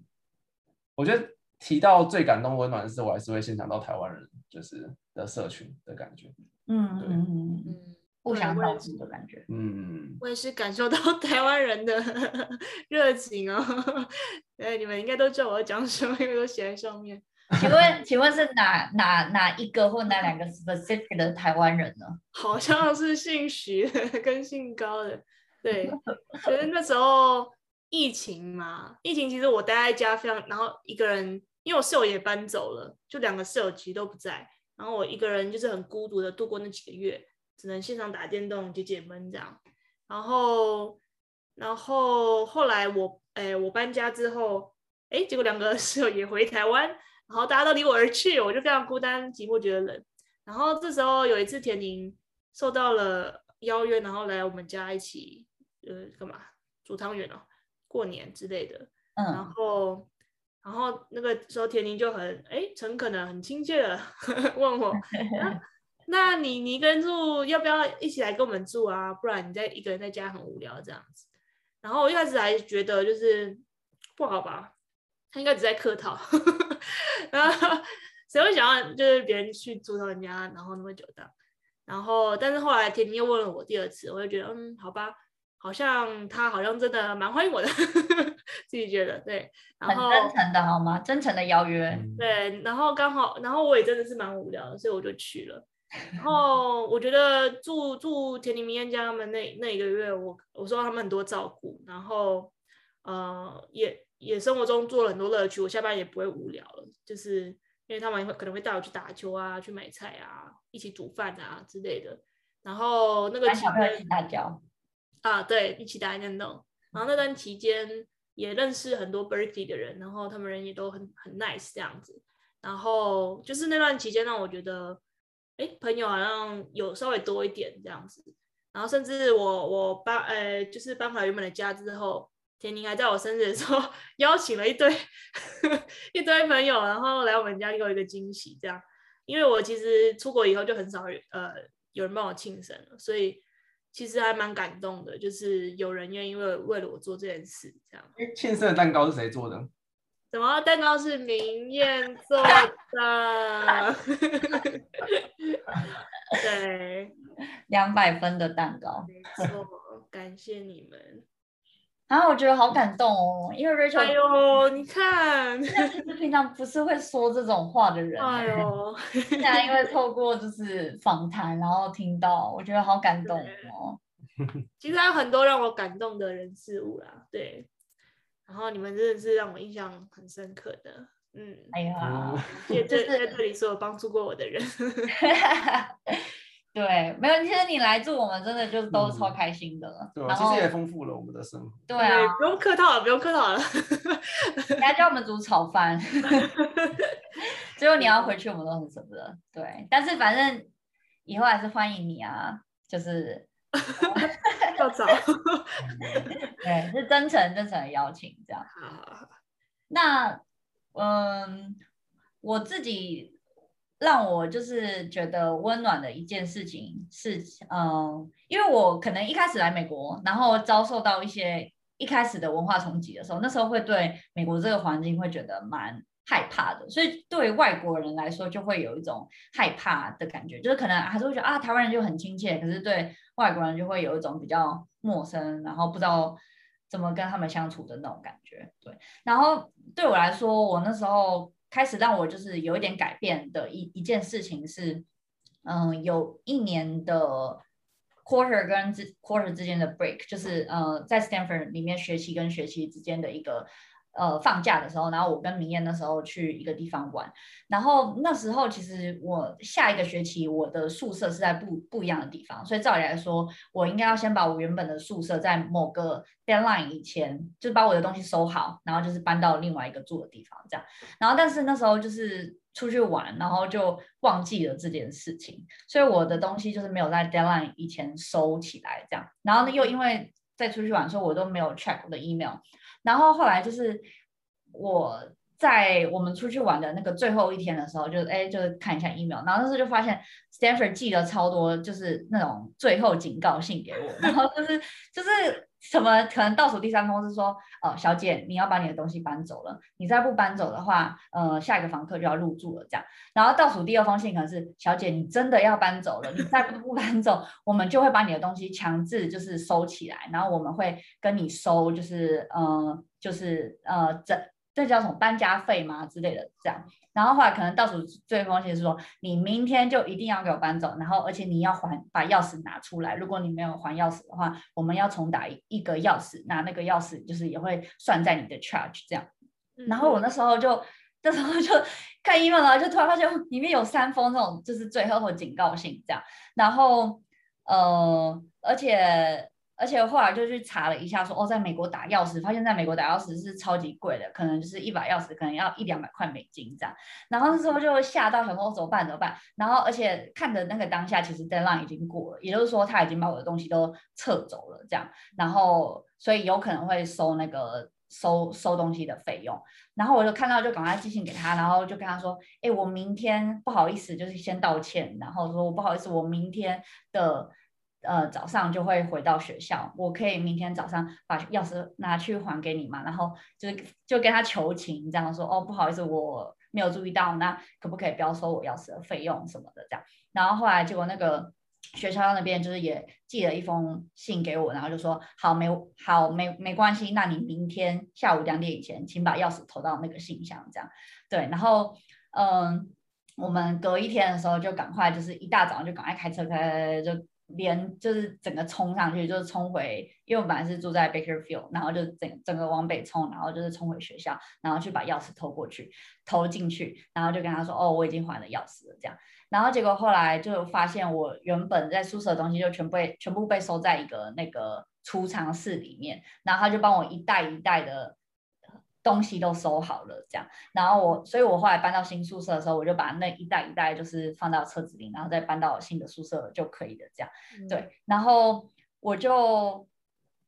我觉得提到最感动温暖的事，我还是会先想到台湾人就是的社群的感觉。嗯对嗯嗯，互相照顾的感觉。嗯，我也是感受到 台湾人的 热情哦。哎，你们应该都知道我要讲什么，因为都写在上面。请问，请问是哪哪哪一个或哪两个 specific 的台湾人呢？好像是姓徐的跟姓高的。对，可是那时候疫情嘛，疫情其实我待在家非常，然后一个人，因为我室友也搬走了，就两个室友其实都不在，然后我一个人就是很孤独的度过那几个月，只能线上打电动解解闷这样。然后，然后后来我，哎，我搬家之后，哎，结果两个室友也回台湾。然后大家都离我而去，我就非常孤单寂寞，觉得冷。然后这时候有一次，田宁受到了邀约，然后来我们家一起，呃，干嘛煮汤圆哦，过年之类的。嗯。然后，然后那个时候田宁就很哎诚恳的、很亲切的 问我，啊、那你你一个人住，要不要一起来跟我们住啊？不然你在一个人在家很无聊这样子。然后我一开始还觉得就是不好吧。他应该只在客套，然后谁会想要就是别人去住到人家，然后那么久的，然后但是后来田宁又问了我第二次，我就觉得嗯好吧，好像他好像真的蛮欢迎我的，自己觉得对，然后很真诚的好吗？真诚的邀约，对，然后刚好然后我也真的是蛮无聊的，所以我就去了，然后我觉得住住田宁明艳家他们那那一个月我，我我受到他们很多照顾，然后呃也。也生活中做了很多乐趣，我下班也不会无聊了，就是因为他们会可能会带我去打球啊，去买菜啊，一起煮饭啊之类的。然后那个期间一起打球啊，对，一起打电动。然后那段期间也认识很多 Berkeley 的人，然后他们人也都很很 nice 这样子。然后就是那段期间让我觉得，哎，朋友好像有稍微多一点这样子。然后甚至我我搬呃，就是搬回来原本的家之后。田宁还在我生日的时候 邀请了一堆 一堆朋友，然后来我们家给我一个惊喜，这样。因为我其实出国以后就很少呃有人帮我庆生了，所以其实还蛮感动的，就是有人愿意为为了我做这件事，这样。庆生的蛋糕是谁做的？什么蛋糕是明艳做的？对，两百分的蛋糕。没错，感谢你们。然后我觉得好感动哦，因为 Rachel，哎呦，你看，平常不是会说这种话的人，哎呦，现在因为透过就是访谈，然后听到，我觉得好感动哦。其实还有很多让我感动的人事物啦，对。然后你们真的是让我印象很深刻的，嗯，哎呀，谢谢在这里所有帮助过我的人。对，没有，其实你来住，我们真的就都超开心的。嗯、对，其实也丰富了我们的生活。对啊，不用客套了，不用客套了。你还教我们煮炒饭，最后你要回去，我们都很舍不得。对，但是反正以后还是欢迎你啊，就是要找。对，是真诚真诚的邀请，这样。那嗯，我自己。让我就是觉得温暖的一件事情是，嗯，因为我可能一开始来美国，然后遭受到一些一开始的文化冲击的时候，那时候会对美国这个环境会觉得蛮害怕的，所以对外国人来说就会有一种害怕的感觉，就是可能还是会觉得啊，台湾人就很亲切，可是对外国人就会有一种比较陌生，然后不知道怎么跟他们相处的那种感觉。对，然后对我来说，我那时候。开始让我就是有一点改变的一一件事情是，嗯，有一年的 quarter 跟 quarter 之间的 break，就是呃，在 Stanford 里面学习跟学习之间的一个。呃，放假的时候，然后我跟明艳那时候去一个地方玩，然后那时候其实我下一个学期我的宿舍是在不不一样的地方，所以照理来说，我应该要先把我原本的宿舍在某个 deadline 以前，就把我的东西收好，然后就是搬到另外一个住的地方这样。然后但是那时候就是出去玩，然后就忘记了这件事情，所以我的东西就是没有在 deadline 以前收起来这样。然后呢，又因为在出去玩的时候，我都没有 check 我的 email。然后后来就是我在我们出去玩的那个最后一天的时候，就哎，就是看一下 email，然后那时候就发现 Stanford 寄了超多，就是那种最后警告信给我，然后就是 就是什么可能倒数第三封是说，哦，小姐，你要把你的东西搬走了，你再不搬走的话，呃，下一个房客就要入住了这样。然后倒数第二封信可能是，小姐，你真的要搬走了，你再不搬走，我们就会把你的东西强制就是收起来，然后我们会跟你收，就是呃，就是呃，整。这叫什么搬家费吗之类的这样。然后后来可能倒数最后一封信是说，你明天就一定要给我搬走，然后而且你要还把钥匙拿出来，如果你没有还钥匙的话，我们要重打一个钥匙，那那个钥匙就是也会算在你的 charge 这样。然后我那时候就那时候就看 email 了，就突然发现里面有三封这种就是最后的警告信这样，然后呃而且。而且后来就去查了一下说，哦，在美国打钥匙，发现在美国打钥匙是超级贵的，可能就是一把钥匙可能要一两百块美金这样。然后那时候就吓到，想说怎么办怎么办？然后而且看的那个当下，其实 deadline 已经过了，也就是说他已经把我的东西都撤走了这样。然后所以有可能会收那个收收东西的费用。然后我就看到就赶快寄信给他，然后就跟他说，哎，我明天不好意思，就是先道歉，然后说我不好意思，我明天的。呃，早上就会回到学校，我可以明天早上把钥匙拿去还给你嘛？然后就是就跟他求情，这样说哦，不好意思，我没有注意到，那可不可以不要收我钥匙的费用什么的这样？然后后来结果那个学校那边就是也寄了一封信给我，然后就说好没好没没关系，那你明天下午两点以前，请把钥匙投到那个信箱这样。对，然后嗯，我们隔一天的时候就赶快就是一大早就赶快开车开就。连就是整个冲上去，就是冲回，因为我本来是住在 Bakerfield，然后就整整个往北冲，然后就是冲回学校，然后去把钥匙偷过去，偷进去，然后就跟他说，哦，我已经还了钥匙了，这样，然后结果后来就发现我原本在宿舍的东西就全部被全部被收在一个那个储藏室里面，然后他就帮我一袋一袋的。东西都收好了，这样，然后我，所以我后来搬到新宿舍的时候，我就把那一袋一袋就是放到车子里，然后再搬到新的宿舍就可以了，这样，嗯、对，然后我就，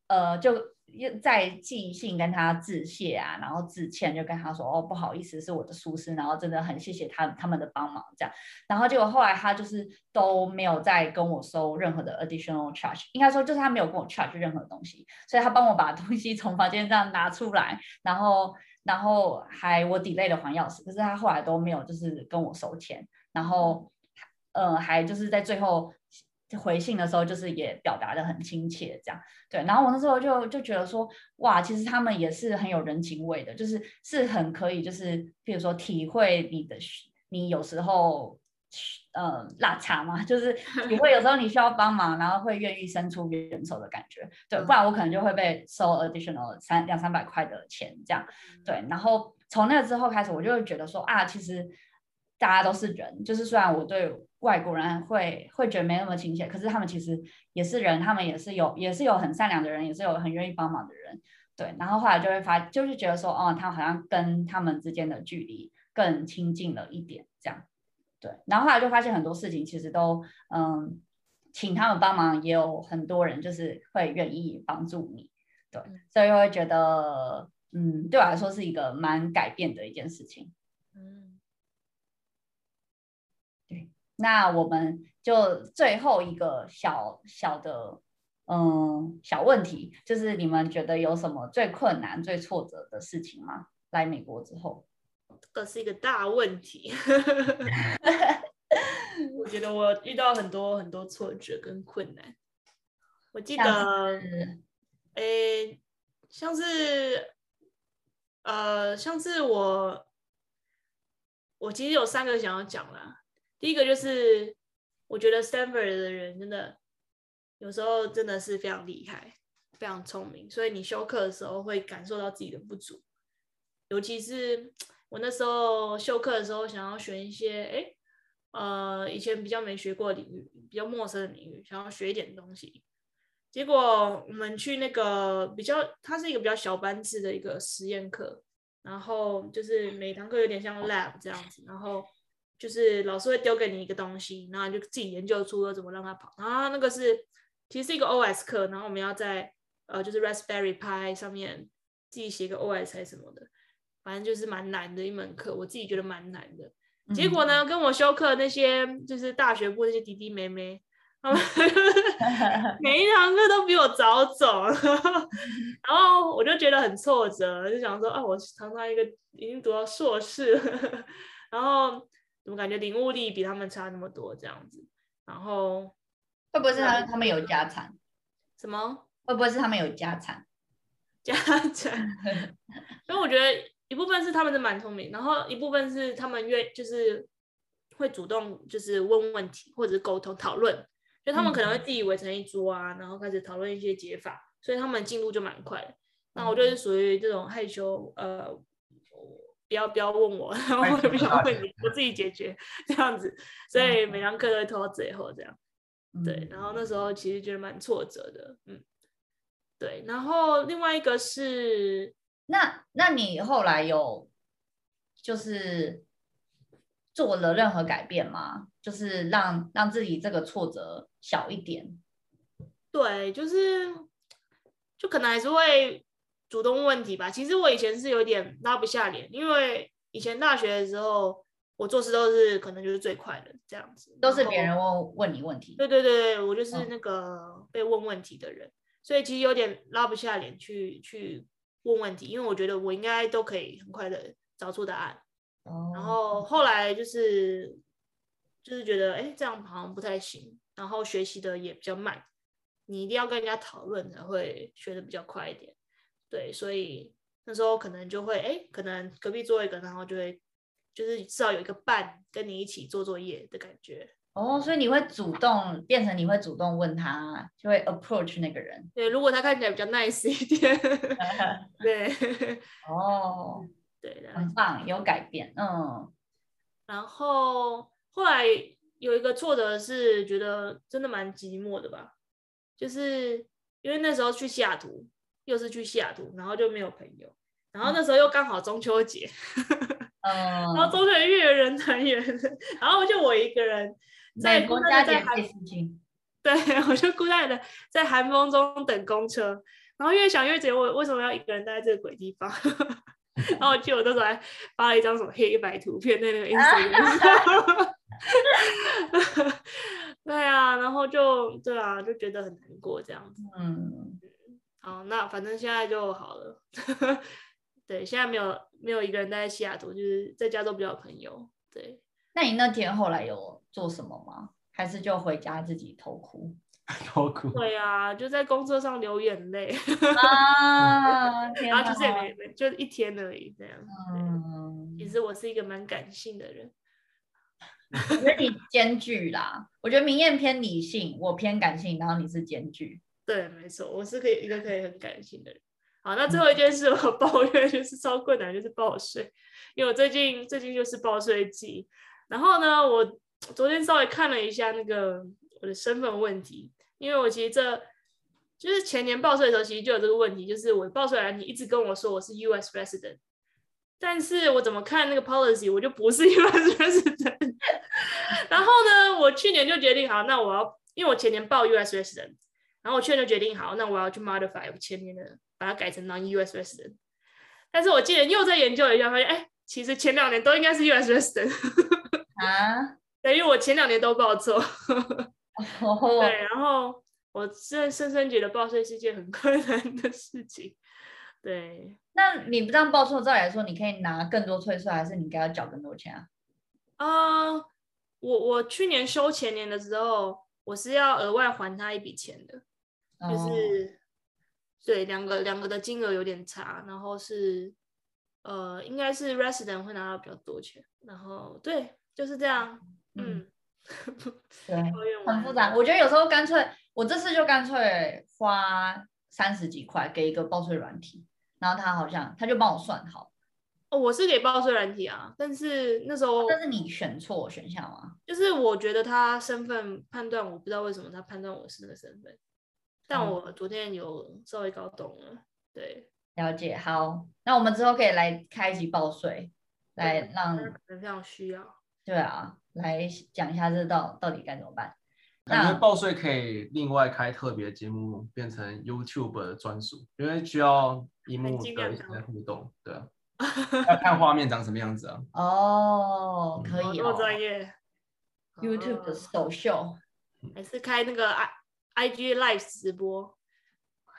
呃，就。又再寄信跟他致谢啊，然后致歉，就跟他说哦，不好意思，是我的疏失，然后真的很谢谢他他们的帮忙这样，然后结果后来他就是都没有再跟我收任何的 additional charge，应该说就是他没有跟我 charge 任何东西，所以他帮我把东西从房间这样拿出来，然后然后还我 delay 了还钥匙，可是他后来都没有就是跟我收钱，然后呃还就是在最后。回信的时候，就是也表达的很亲切，这样对。然后我那时候就就觉得说，哇，其实他们也是很有人情味的，就是是很可以，就是比如说体会你的，你有时候呃落差嘛，就是 体会有时候你需要帮忙，然后会愿意伸出援手的感觉，对。不然我可能就会被收 additional 三两三百块的钱，这样对。然后从那个之后开始，我就会觉得说啊，其实大家都是人，就是虽然我对。外国人会会觉得没那么亲切，可是他们其实也是人，他们也是有也是有很善良的人，也是有很愿意帮忙的人，对。然后后来就会发，就是觉得说，哦，他好像跟他们之间的距离更亲近了一点，这样，对。然后后来就发现很多事情其实都，嗯，请他们帮忙，也有很多人就是会愿意帮助你，对。所以会觉得，嗯，对我来说是一个蛮改变的一件事情，嗯。那我们就最后一个小小的嗯小问题，就是你们觉得有什么最困难、最挫折的事情吗？来美国之后，这是一个大问题。我觉得我遇到很多很多挫折跟困难。我记得，诶，像是呃，像是我，我其实有三个想要讲啦。第一个就是，我觉得 Stanford 的人真的有时候真的是非常厉害，非常聪明，所以你修课的时候会感受到自己的不足。尤其是 我那时候修课的时候，想要选一些哎，呃，以前比较没学过领域，比较陌生的领域，想要学一点东西。结果我们去那个比较，它是一个比较小班制的一个实验课，然后就是每堂课有点像 lab 这样子，然后。就是老师会丢给你一个东西，然后你就自己研究出了怎么让它跑。然后那个是其实是一个 OS 课，然后我们要在呃就是 Raspberry Pi 上面自己写个 OS 还是什么的，反正就是蛮难的一门课，我自己觉得蛮难的。结果呢，跟我修课那些就是大学部那些弟弟妹妹，他们 每一堂课都比我早走，然后我就觉得很挫折，就想说啊，我堂堂一个已经读到硕士了，然后。我感觉领悟力比他们差那么多，这样子，然后会不会是他他们有家产？什么？会不会是他们有家产？家产？所以我觉得一部分是他们是蛮聪明，然后一部分是他们愿就是会主动就是问问题或者是沟通讨论，就他们可能会自己围成一桌啊，然后开始讨论一些解法，所以他们进度就蛮快的。那我就是属于这种害羞，呃，不要不要问我，然后我也不想 问你，我自己解决这样子，所以每堂课都会拖到最后这样。对，然后那时候其实觉得蛮挫折的，嗯，对。然后另外一个是，那那你后来有就是做了任何改变吗？就是让让自己这个挫折小一点？对，就是就可能还是会主动问题吧。其实我以前是有点拉不下脸，因为以前大学的时候。我做事都是可能就是最快的这样子，都是别人问问你问题。对对对，我就是那个被问问题的人，嗯、所以其实有点拉不下脸去去问问题，因为我觉得我应该都可以很快的找出答案。哦、然后后来就是就是觉得哎，这样好像不太行，然后学习的也比较慢，你一定要跟人家讨论才会学的比较快一点。对，所以那时候可能就会哎，可能隔壁坐一个，然后就会。就是至少有一个伴跟你一起做作业的感觉哦，所以你会主动变成你会主动问他，就会 approach 那个人。对，如果他看起来比较 nice 一点，对，哦，对的，很棒，有改变，嗯。然后后来有一个挫折是觉得真的蛮寂寞的吧，就是因为那时候去西雅图，又是去西雅图，然后就没有朋友，然后那时候又刚好中秋节。嗯，然后中秋节越人团圆，然后就我一个人在孤单的在寒，对，我就孤单的在寒风中等公车，然后越想越觉得我为什么要一个人待在这个鬼地方？然后我记得我那时候还发了一张什么黑白图片在那个 Instagram，对啊，然后就对啊，就觉得很难过这样子。嗯，好，那反正现在就好了。对，现在没有没有一个人待在西雅图，就是在加州比较有朋友。对，那你那天后来有做什么吗？还是就回家自己偷哭？偷哭？对啊，就在公车上流眼泪啊！然后就是也没没，就一天而已这样。嗯，其实我是一个蛮感性的人。我觉得你兼具啦，我觉得明艳偏理性，我偏感性，然后你是兼具。对，没错，我是可以一个可以很感性的人。好，那最后一件事我抱怨就是超困难，就是报税，因为我最近最近就是报税季，然后呢，我昨天稍微看了一下那个我的身份问题，因为我其实这就是前年报税的时候，其实就有这个问题，就是我报税来你一直跟我说我是 US resident，但是我怎么看那个 policy 我就不是 US resident，然后呢，我去年就决定好，那我要因为我前年报 US resident，然后我去年就决定好，那我要去 modify 我前年的。把它改成 non-US resident，但是我今年又在研究了一下，发现哎，其实前两年都应该是 US resident 啊，对，因为我前两年都报错，对，然后我深深深觉得报税是件很困难的事情，对。那你不这样报错，照理来说你可以拿更多退税，还是你应该要缴更多钱啊？啊、uh，我我去年收前年的时候，我是要额外还他一笔钱的，就是。Oh. 对，两个两个的金额有点差，然后是呃，应该是 resident 会拿到比较多钱，然后对，就是这样，嗯，嗯对，很复杂。我觉得有时候干脆，我这次就干脆花三十几块给一个报税软体，然后他好像他就帮我算好。哦，我是给报税软体啊，但是那时候，但是你选错选项吗？就是我觉得他身份判断，我不知道为什么他判断我是那个身份。但我昨天有稍微搞懂了，对，了解。好，那我们之后可以来开一集报税，来让非常需要。对啊，来讲一下这到到底该怎么办。感觉报税可以另外开特别节目，变成 YouTube 的专属，因为需要萤幕的一些互动，对啊，要看画面长什么样子啊。哦，可以哦，专业。YouTube 的首秀，还是开那个啊？IG Live 直播，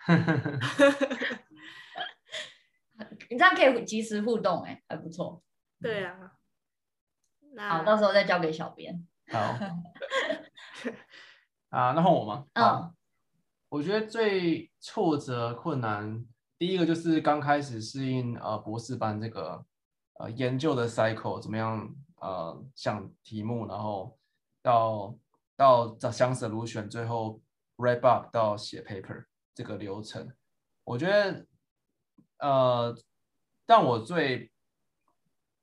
你这样可以及时互动，哎，还不错。对啊，那好，到时候再交给小编。好，啊，那换我吗？嗯，我觉得最挫折困难第一个就是刚开始适应呃博士班这个呃研究的 cycle 怎么样呃想题目，然后到到想 solution，最后 wrap up 到写 paper 这个流程，我觉得呃但我最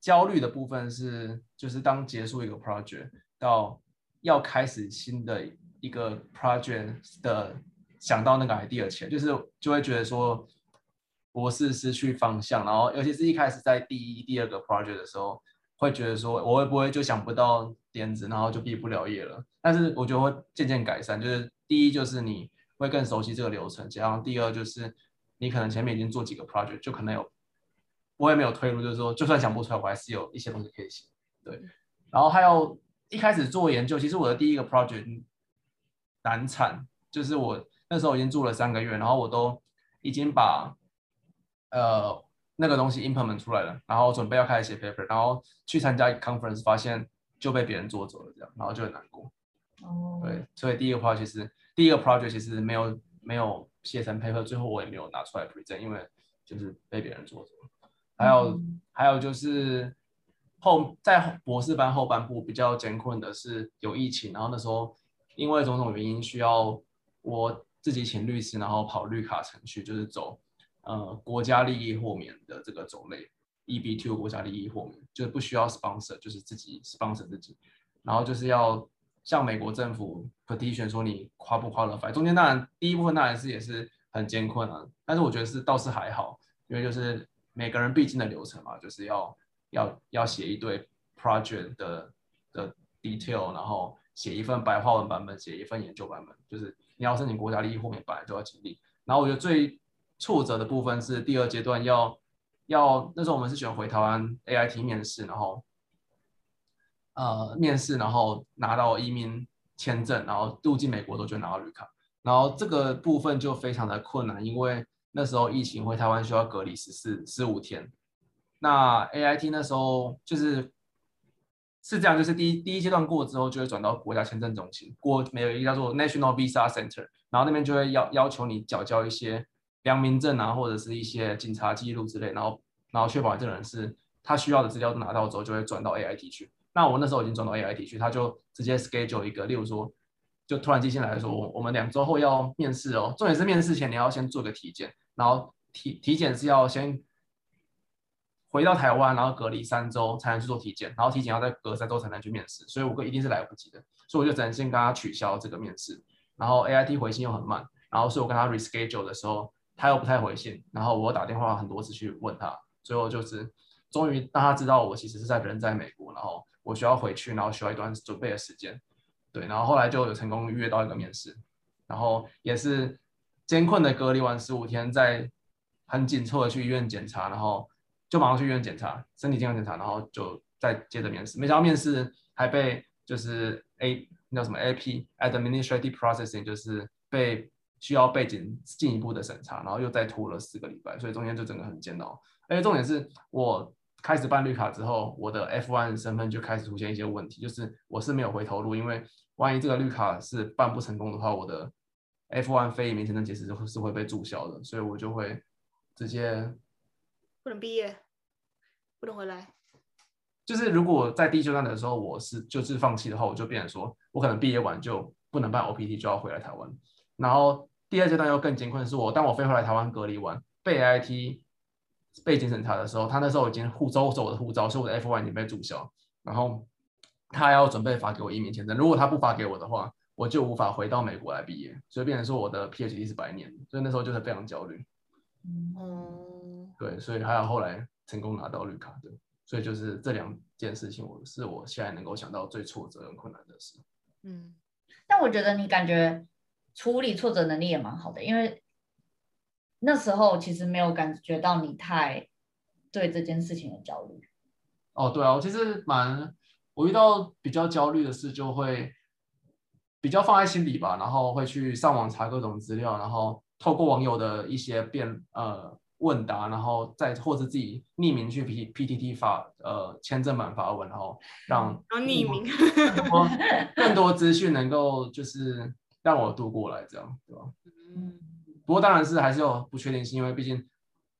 焦虑的部分是就是当结束一个 project 到要开始新的一个 project 的。想到那个 idea 前，就是就会觉得说博士失去方向，然后尤其是一开始在第一、第二个 project 的时候，会觉得说我会不会就想不到点子，然后就毕不了业了。但是我觉得会渐渐改善，就是第一就是你会更熟悉这个流程，然后第二就是你可能前面已经做几个 project，就可能有我也没有退路，就是说就算想不出来，我还是有一些东西可以写。对，然后还有一开始做研究，其实我的第一个 project 难产，就是我。那时候已经做了三个月，然后我都已经把呃那个东西 implement 出来了，然后准备要开始写 paper，然后去参加 conference，发现就被别人做走了，这样，然后就很难过。哦。对，所以第一个 project 其实第一个 project 其实没有没有写成 paper，最后我也没有拿出来 present，因为就是被别人做走了。还有、嗯、还有就是后在博士班后半部比较艰困的是有疫情，然后那时候因为种种原因需要我。自己请律师，然后跑绿卡程序，就是走呃国家利益豁免的这个种类，EB two 国家利益豁免，就是不需要 sponsor，就是自己 sponsor 自己，然后就是要向美国政府 petition 说你 qualify，中间当然第一部分当然是也是很艰困啊，但是我觉得是倒是还好，因为就是每个人必经的流程嘛，就是要要要写一堆 project 的的 detail，然后写一份白话文版本，写一份研究版本，就是。你要申请国家利益豁免，本来就要经历。然后我觉得最挫折的部分是第二阶段要要那时候我们是选回台湾 AIT 面试，然后呃面试，然后拿到移民签证，然后入境美国都就拿到绿卡。然后这个部分就非常的困难，因为那时候疫情回台湾需要隔离十四十五天。那 AIT 那时候就是。是这样，就是第一第一阶段过之后，就会转到国家签证中心，过没有一个叫做 National Visa Center，然后那边就会要要求你缴交一些良民证啊，或者是一些警察记录之类，然后然后确保这人是他需要的资料都拿到之后，就会转到 AIT 去。那我那时候已经转到 AIT 去，他就直接 schedule 一个，例如说，就突然寄信来说，我们两周后要面试哦，重点是面试前你要先做个体检，然后体体检是要先。回到台湾，然后隔离三周才能去做体检，然后体检要再隔三周才能去面试，所以我哥一定是来不及的，所以我就只能先跟他取消这个面试。然后 AIT 回信又很慢，然后所以我跟他 reschedule 的时候，他又不太回信，然后我打电话很多次去问他，最后就是终于让他知道我其实是在人在美国，然后我需要回去，然后需要一段准备的时间。对，然后后来就有成功预约到一个面试，然后也是艰困的隔离完十五天，再很紧凑的去医院检查，然后。就马上去医院检查身体健康检查，然后就再接着面试。没想到面试还被就是 A 那叫什么 AP Administrative Processing，就是被需要背景进一步的审查，然后又再拖了四个礼拜，所以中间就整个很煎熬。而且重点是我开始办绿卡之后，我的 F1 身份就开始出现一些问题，就是我是没有回头路，因为万一这个绿卡是办不成功的话，我的 F1 非移民签证其实是会被注销的，所以我就会直接。不能毕业，不能回来。就是如果在第一阶段的时候，我是就是放弃的话，我就变成说我可能毕业完就不能办 OPT，就要回来台湾。然后第二阶段又更艰困，是我当我飞回来台湾隔离完，被 AIT 背景审查的时候，他那时候已经护照，我的护照，所以我的 F1 已经被注销。然后他要准备发给我移民签证，如果他不发给我的话，我就无法回到美国来毕业，所以变成说我的 PhD 是白念。所以那时候就是非常焦虑。嗯。对，所以还有后来成功拿到绿卡的，所以就是这两件事情，我是我现在能够想到最挫折、很困难的事。嗯，但我觉得你感觉处理挫折能力也蛮好的，因为那时候其实没有感觉到你太对这件事情的焦虑。哦，对啊，我其实蛮，我遇到比较焦虑的事，就会比较放在心里吧，然后会去上网查各种资料，然后透过网友的一些辩呃。问答，然后再或者自己匿名去 P P T T 发呃签证版发文，然后让匿名更多更多资讯能够就是让我度过来这样，对吧？嗯。不过当然是还是有不确定性，因为毕竟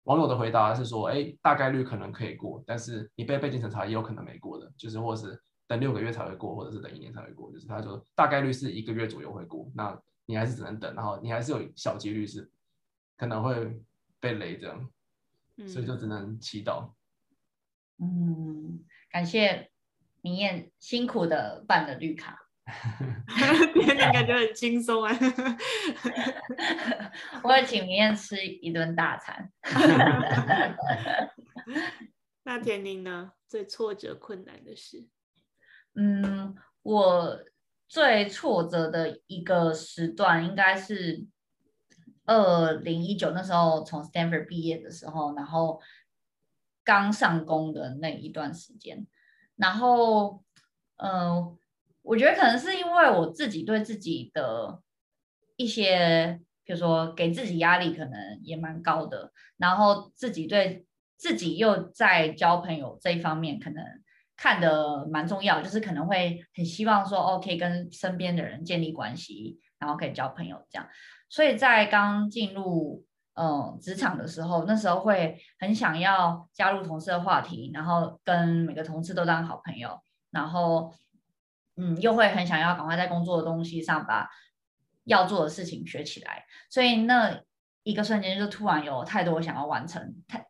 网友的回答是说，哎，大概率可能可以过，但是你被背景审查也有可能没过的，就是或是等六个月才会过，或者是等一年才会过，就是他说大概率是一个月左右会过，那你还是只能等，然后你还是有小几率是可能会被雷这样，所以就只能祈祷。嗯，感谢明艳辛苦的办了绿卡。天天感觉很轻松啊！我也请明艳吃一顿大餐。那田宁呢？最挫折困难的事？嗯，我最挫折的一个时段应该是二零一九那时候从 Stanford 毕业的时候，然后刚上工的那一段时间，然后嗯。呃我觉得可能是因为我自己对自己的一些，比如说给自己压力可能也蛮高的，然后自己对自己又在交朋友这一方面可能看得蛮重要，就是可能会很希望说，哦，可以跟身边的人建立关系，然后可以交朋友这样。所以在刚进入嗯职场的时候，那时候会很想要加入同事的话题，然后跟每个同事都当好朋友，然后。嗯，又会很想要赶快在工作的东西上把要做的事情学起来，所以那一个瞬间就突然有太多想要完成、太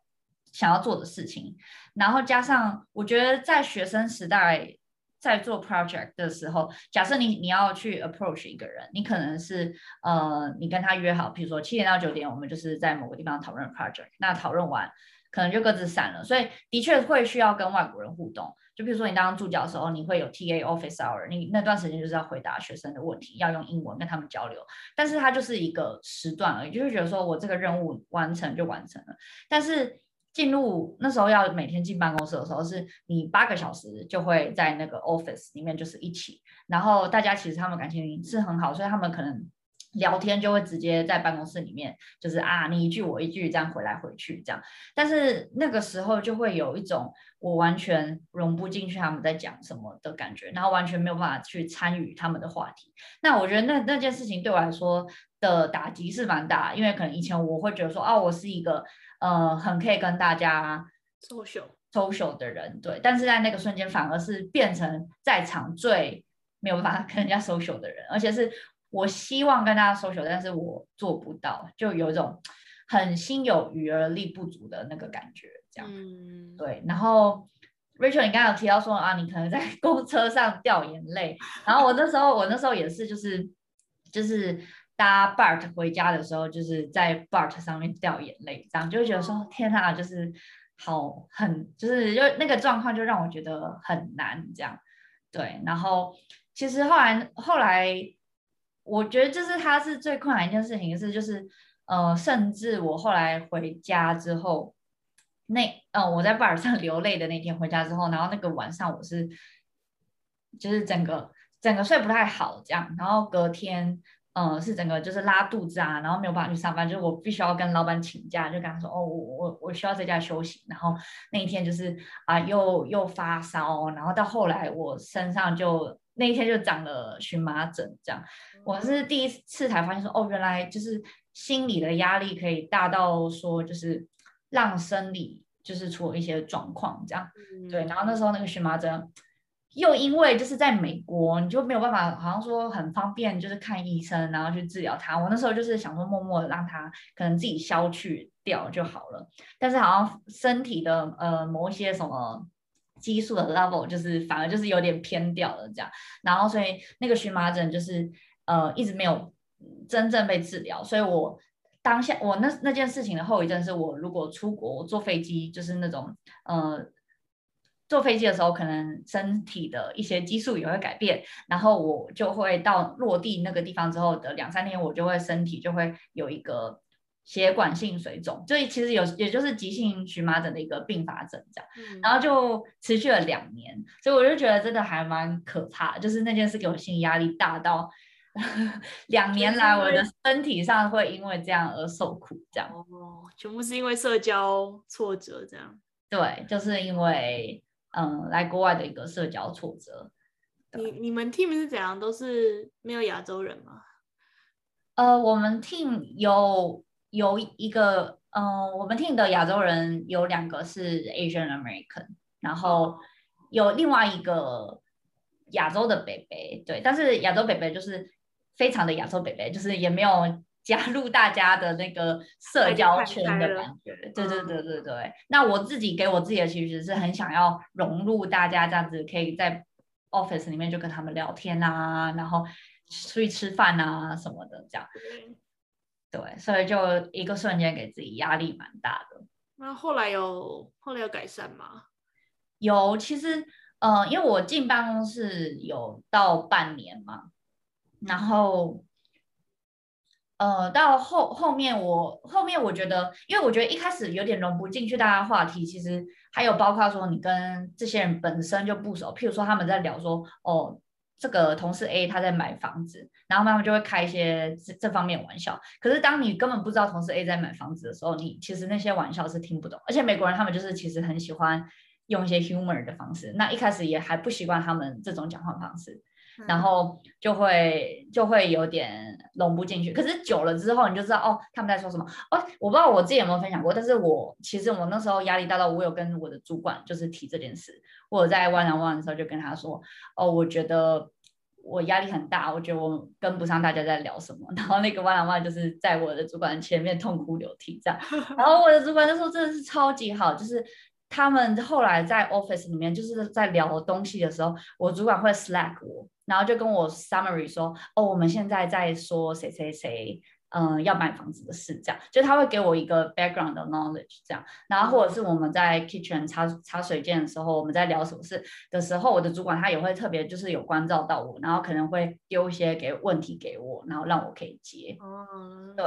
想要做的事情，然后加上我觉得在学生时代在做 project 的时候，假设你你要去 approach 一个人，你可能是呃你跟他约好，比如说七点到九点，我们就是在某个地方讨论 project，那讨论完可能就各自散了，所以的确会需要跟外国人互动。就比如说你当助教的时候，你会有 TA office hour，你那段时间就是要回答学生的问题，要用英文跟他们交流。但是它就是一个时段而已，就是觉得说我这个任务完成就完成了。但是进入那时候要每天进办公室的时候，是你八个小时就会在那个 office 里面就是一起，然后大家其实他们感情是很好，所以他们可能。聊天就会直接在办公室里面，就是啊，你一句我一句这样回来回去这样。但是那个时候就会有一种我完全融不进去他们在讲什么的感觉，然后完全没有办法去参与他们的话题。那我觉得那那件事情对我来说的打击是蛮大，因为可能以前我会觉得说，啊，我是一个呃很可以跟大家 social social 的人，对。但是在那个瞬间反而是变成在场最没有办法跟人家 social 的人，而且是。我希望跟大家 social，但是我做不到，就有一种很心有余而力不足的那个感觉，这样。嗯、对。然后 Rachel，你刚刚有提到说啊，你可能在 公车上掉眼泪。然后我那时候，我那时候也是，就是就是搭 BART 回家的时候，就是在 BART 上面掉眼泪，这样就会觉得说天啊，就是好很，就是就那个状况就让我觉得很难，这样。对。然后其实后来后来。我觉得就是他是最困难一件事情是就是呃，甚至我后来回家之后，那呃我在巴尔上 流泪的那天回家之后，然后那个晚上我是就是整个整个睡不太好这样，然后隔天呃是整个就是拉肚子啊，然后没有办法去上班，就是我必须要跟老板请假，就跟他说哦我我我需要在家休息，然后那一天就是啊、又又发烧，然后到后来我身上就。那一天就长了荨麻疹，这样，我是第一次才发现说，哦，原来就是心理的压力可以大到说，就是让生理就是出了一些状况，这样，对。然后那时候那个荨麻疹，又因为就是在美国，你就没有办法，好像说很方便，就是看医生，然后去治疗它。我那时候就是想说，默默的让它可能自己消去掉就好了。但是好像身体的呃某一些什么。激素的 level 就是反而就是有点偏掉了这样，然后所以那个荨麻疹就是呃一直没有真正被治疗，所以我当下我那那件事情的后遗症是我如果出国坐飞机就是那种呃坐飞机的时候可能身体的一些激素也会改变，然后我就会到落地那个地方之后的两三天我就会身体就会有一个。血管性水肿，所以其实有，也就是急性荨麻疹的一个并发症这样，嗯、然后就持续了两年，所以我就觉得真的还蛮可怕，就是那件事给我心理压力大到 两年来我的身体上会因为这样而受苦，这样哦，全部是因为社交挫折这样，对，就是因为嗯来国外的一个社交挫折。你你们 team 是怎样？都是没有亚洲人吗？呃，我们 team 有。有一个嗯，我们 team 的亚洲人有两个是 Asian American，然后有另外一个亚洲的北北，对，但是亚洲北北就是非常的亚洲北北，就是也没有 加入大家的那个社交圈的感觉，对对对对对。那我自己给我自己的其实是很想要融入大家，这样子可以在 office 里面就跟他们聊天啊，然后出去吃饭啊什么的这样。对，所以就一个瞬间给自己压力蛮大的。那后来有后来有改善吗？有，其实呃，因为我进办公室有到半年嘛，然后呃，到后后面我后面我觉得，因为我觉得一开始有点融不进去大家话题，其实还有包括说你跟这些人本身就不熟，譬如说他们在聊说哦。这个同事 A 他在买房子，然后妈妈就会开一些这这方面玩笑。可是当你根本不知道同事 A 在买房子的时候，你其实那些玩笑是听不懂。而且美国人他们就是其实很喜欢用一些 humor 的方式，那一开始也还不习惯他们这种讲话方式。然后就会就会有点融不进去，可是久了之后你就知道哦，他们在说什么哦。我不知道我自己有没有分享过，但是我其实我那时候压力大到我有跟我的主管就是提这件事，我在 one on one 的时候就跟他说哦，我觉得我压力很大，我觉得我跟不上大家在聊什么。然后那个 one on one 就是在我的主管前面痛哭流涕这样，然后我的主管就说真的是超级好，就是。他们后来在 office 里面就是在聊东西的时候，我主管会 slack 我，然后就跟我 summary 说，哦，我们现在在说谁谁谁，嗯，要买房子的事，这样，就他会给我一个 background 的 knowledge，这样，然后或者是我们在 kitchen 擦擦水间的时候，我们在聊什么事的时候，我的主管他也会特别就是有关照到我，然后可能会丢一些给问题给我，然后让我可以接，嗯，对，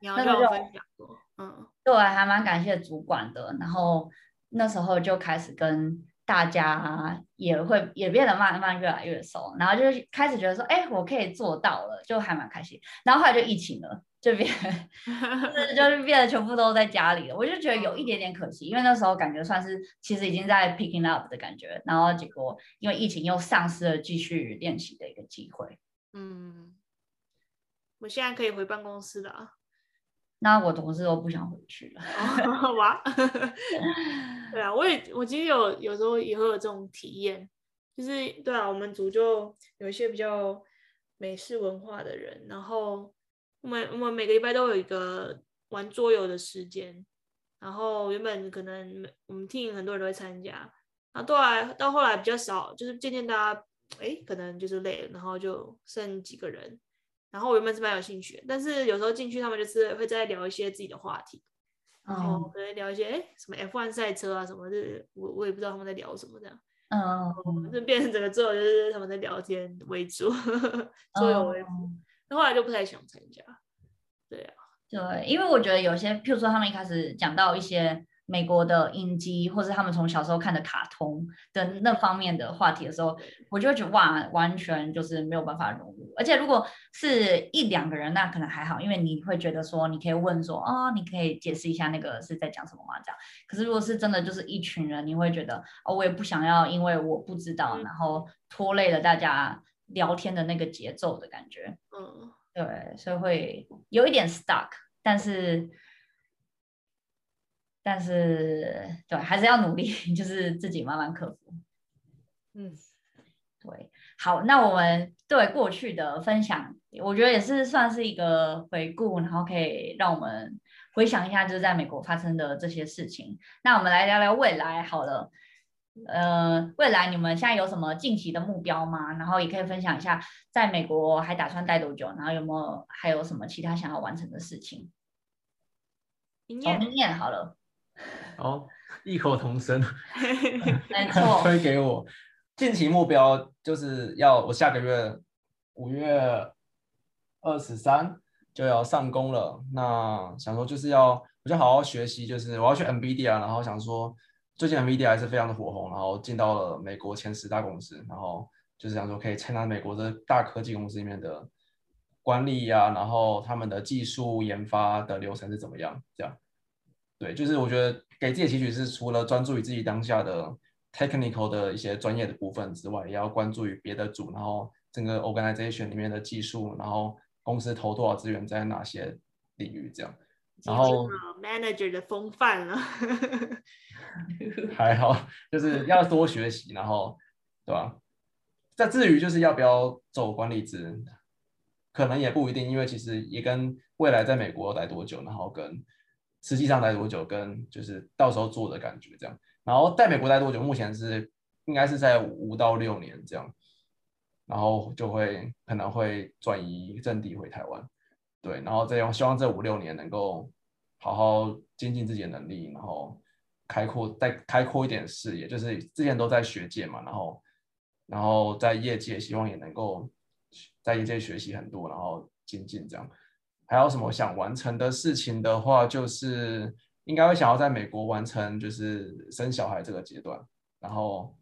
然后就分享过，嗯，对，还蛮感谢主管的，然后。那时候就开始跟大家也会也变得慢慢越来越熟，然后就开始觉得说，哎，我可以做到了，就还蛮开心。然后后来就疫情了，这边 就是就是变得全部都在家里了，我就觉得有一点点可惜，因为那时候感觉算是其实已经在 picking up 的感觉，然后结果因为疫情又丧失了继续练习的一个机会。嗯，我现在可以回办公室了。那我同事都不想回去了，好吧？对啊，我也我其实有有时候也会有这种体验，就是对啊，我们组就有一些比较美式文化的人，然后我们我们每个礼拜都有一个玩桌游的时间，然后原本可能我们 team 很多人都会参加，然后后来到后来比较少，就是渐渐大家哎可能就是累了，然后就剩几个人。然后我原本是蛮有兴趣的，但是有时候进去他们就是会再聊一些自己的话题，然后可能聊一些哎什么 F1 赛车啊什么的，我我也不知道他们在聊什么这样，嗯，就变成整个之后就是他们在聊天为主，桌游为主，那后来就不太想参加，对啊，对，因为我觉得有些，譬如说他们一开始讲到一些。美国的影集，或是他们从小时候看的卡通的那方面的话题的时候，我就会觉得哇，完全就是没有办法融入。而且如果是一两个人，那可能还好，因为你会觉得说，你可以问说，哦，你可以解释一下那个是在讲什么话这样。可是如果是真的就是一群人，你会觉得，哦，我也不想要，因为我不知道，然后拖累了大家聊天的那个节奏的感觉。嗯，对，所以会有一点 stuck，但是。但是，对，还是要努力，就是自己慢慢克服。嗯，对，好，那我们对过去的分享，我觉得也是算是一个回顾，然后可以让我们回想一下，就是在美国发生的这些事情。那我们来聊聊未来好了，呃，未来你们现在有什么近期的目标吗？然后也可以分享一下，在美国还打算待多久？然后有没有还有什么其他想要完成的事情？明年，明年好了。哦，异口同声，没错，推给我。近期目标就是要我下个月五月二十三就要上工了。那想说就是要我就好好学习，就是我要去 NVIDIA，然后想说最近 NVIDIA 还是非常的火红，然后进到了美国前十大公司，然后就是想说可以参加美国的大科技公司里面的管理呀、啊，然后他们的技术研发的流程是怎么样，这样。对，就是我觉得给自己的期许是，除了专注于自己当下的 technical 的一些专业的部分之外，也要关注于别的组，然后整个 organization 里面的技术，然后公司投多少资源在哪些领域，这样。然后 manager 的风范了，还好，就是要多学习，然后对吧？再至于就是要不要走管理职，可能也不一定，因为其实也跟未来在美国待多久，然后跟实际上待多久，跟就是到时候做的感觉这样。然后在美国待多久，目前是应该是在五到六年这样，然后就会可能会转移阵地回台湾。对，然后这样希望这五六年能够好好精进自己的能力，然后开阔再开阔一点视野。就是之前都在学界嘛，然后然后在业界希望也能够在业界学习很多，然后精进这样。还有什么想完成的事情的话，就是应该会想要在美国完成，就是生小孩这个阶段。然后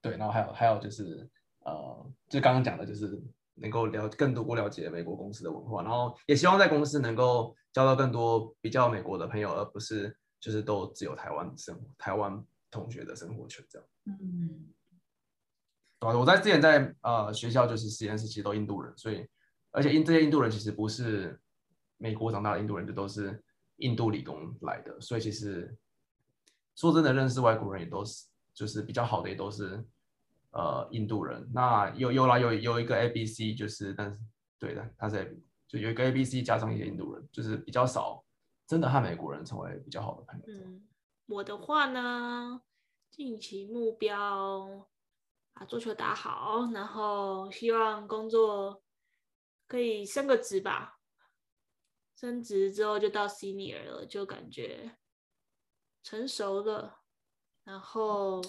对，然后还有还有就是呃，就刚刚讲的就是。能够了更多了解美国公司的文化，然后也希望在公司能够交到更多比较美国的朋友，而不是就是都只有台湾生活、台湾同学的生活圈这样。嗯，对，我在之前在呃学校就是实验室，其实都印度人，所以而且印这些印度人其实不是美国长大的印度人，就都是印度理工来的，所以其实说真的，认识外国人也都是就是比较好的，也都是。呃，印度人，那有有啦，有有一个 A B C，就是但是对的，他是就有一个 A B C 加上一些印度人，就是比较少，真的和美国人成为比较好的朋友。嗯，我的话呢，近期目标把足球打好，然后希望工作可以升个职吧，升职之后就到 Senior 了，就感觉成熟了，然后。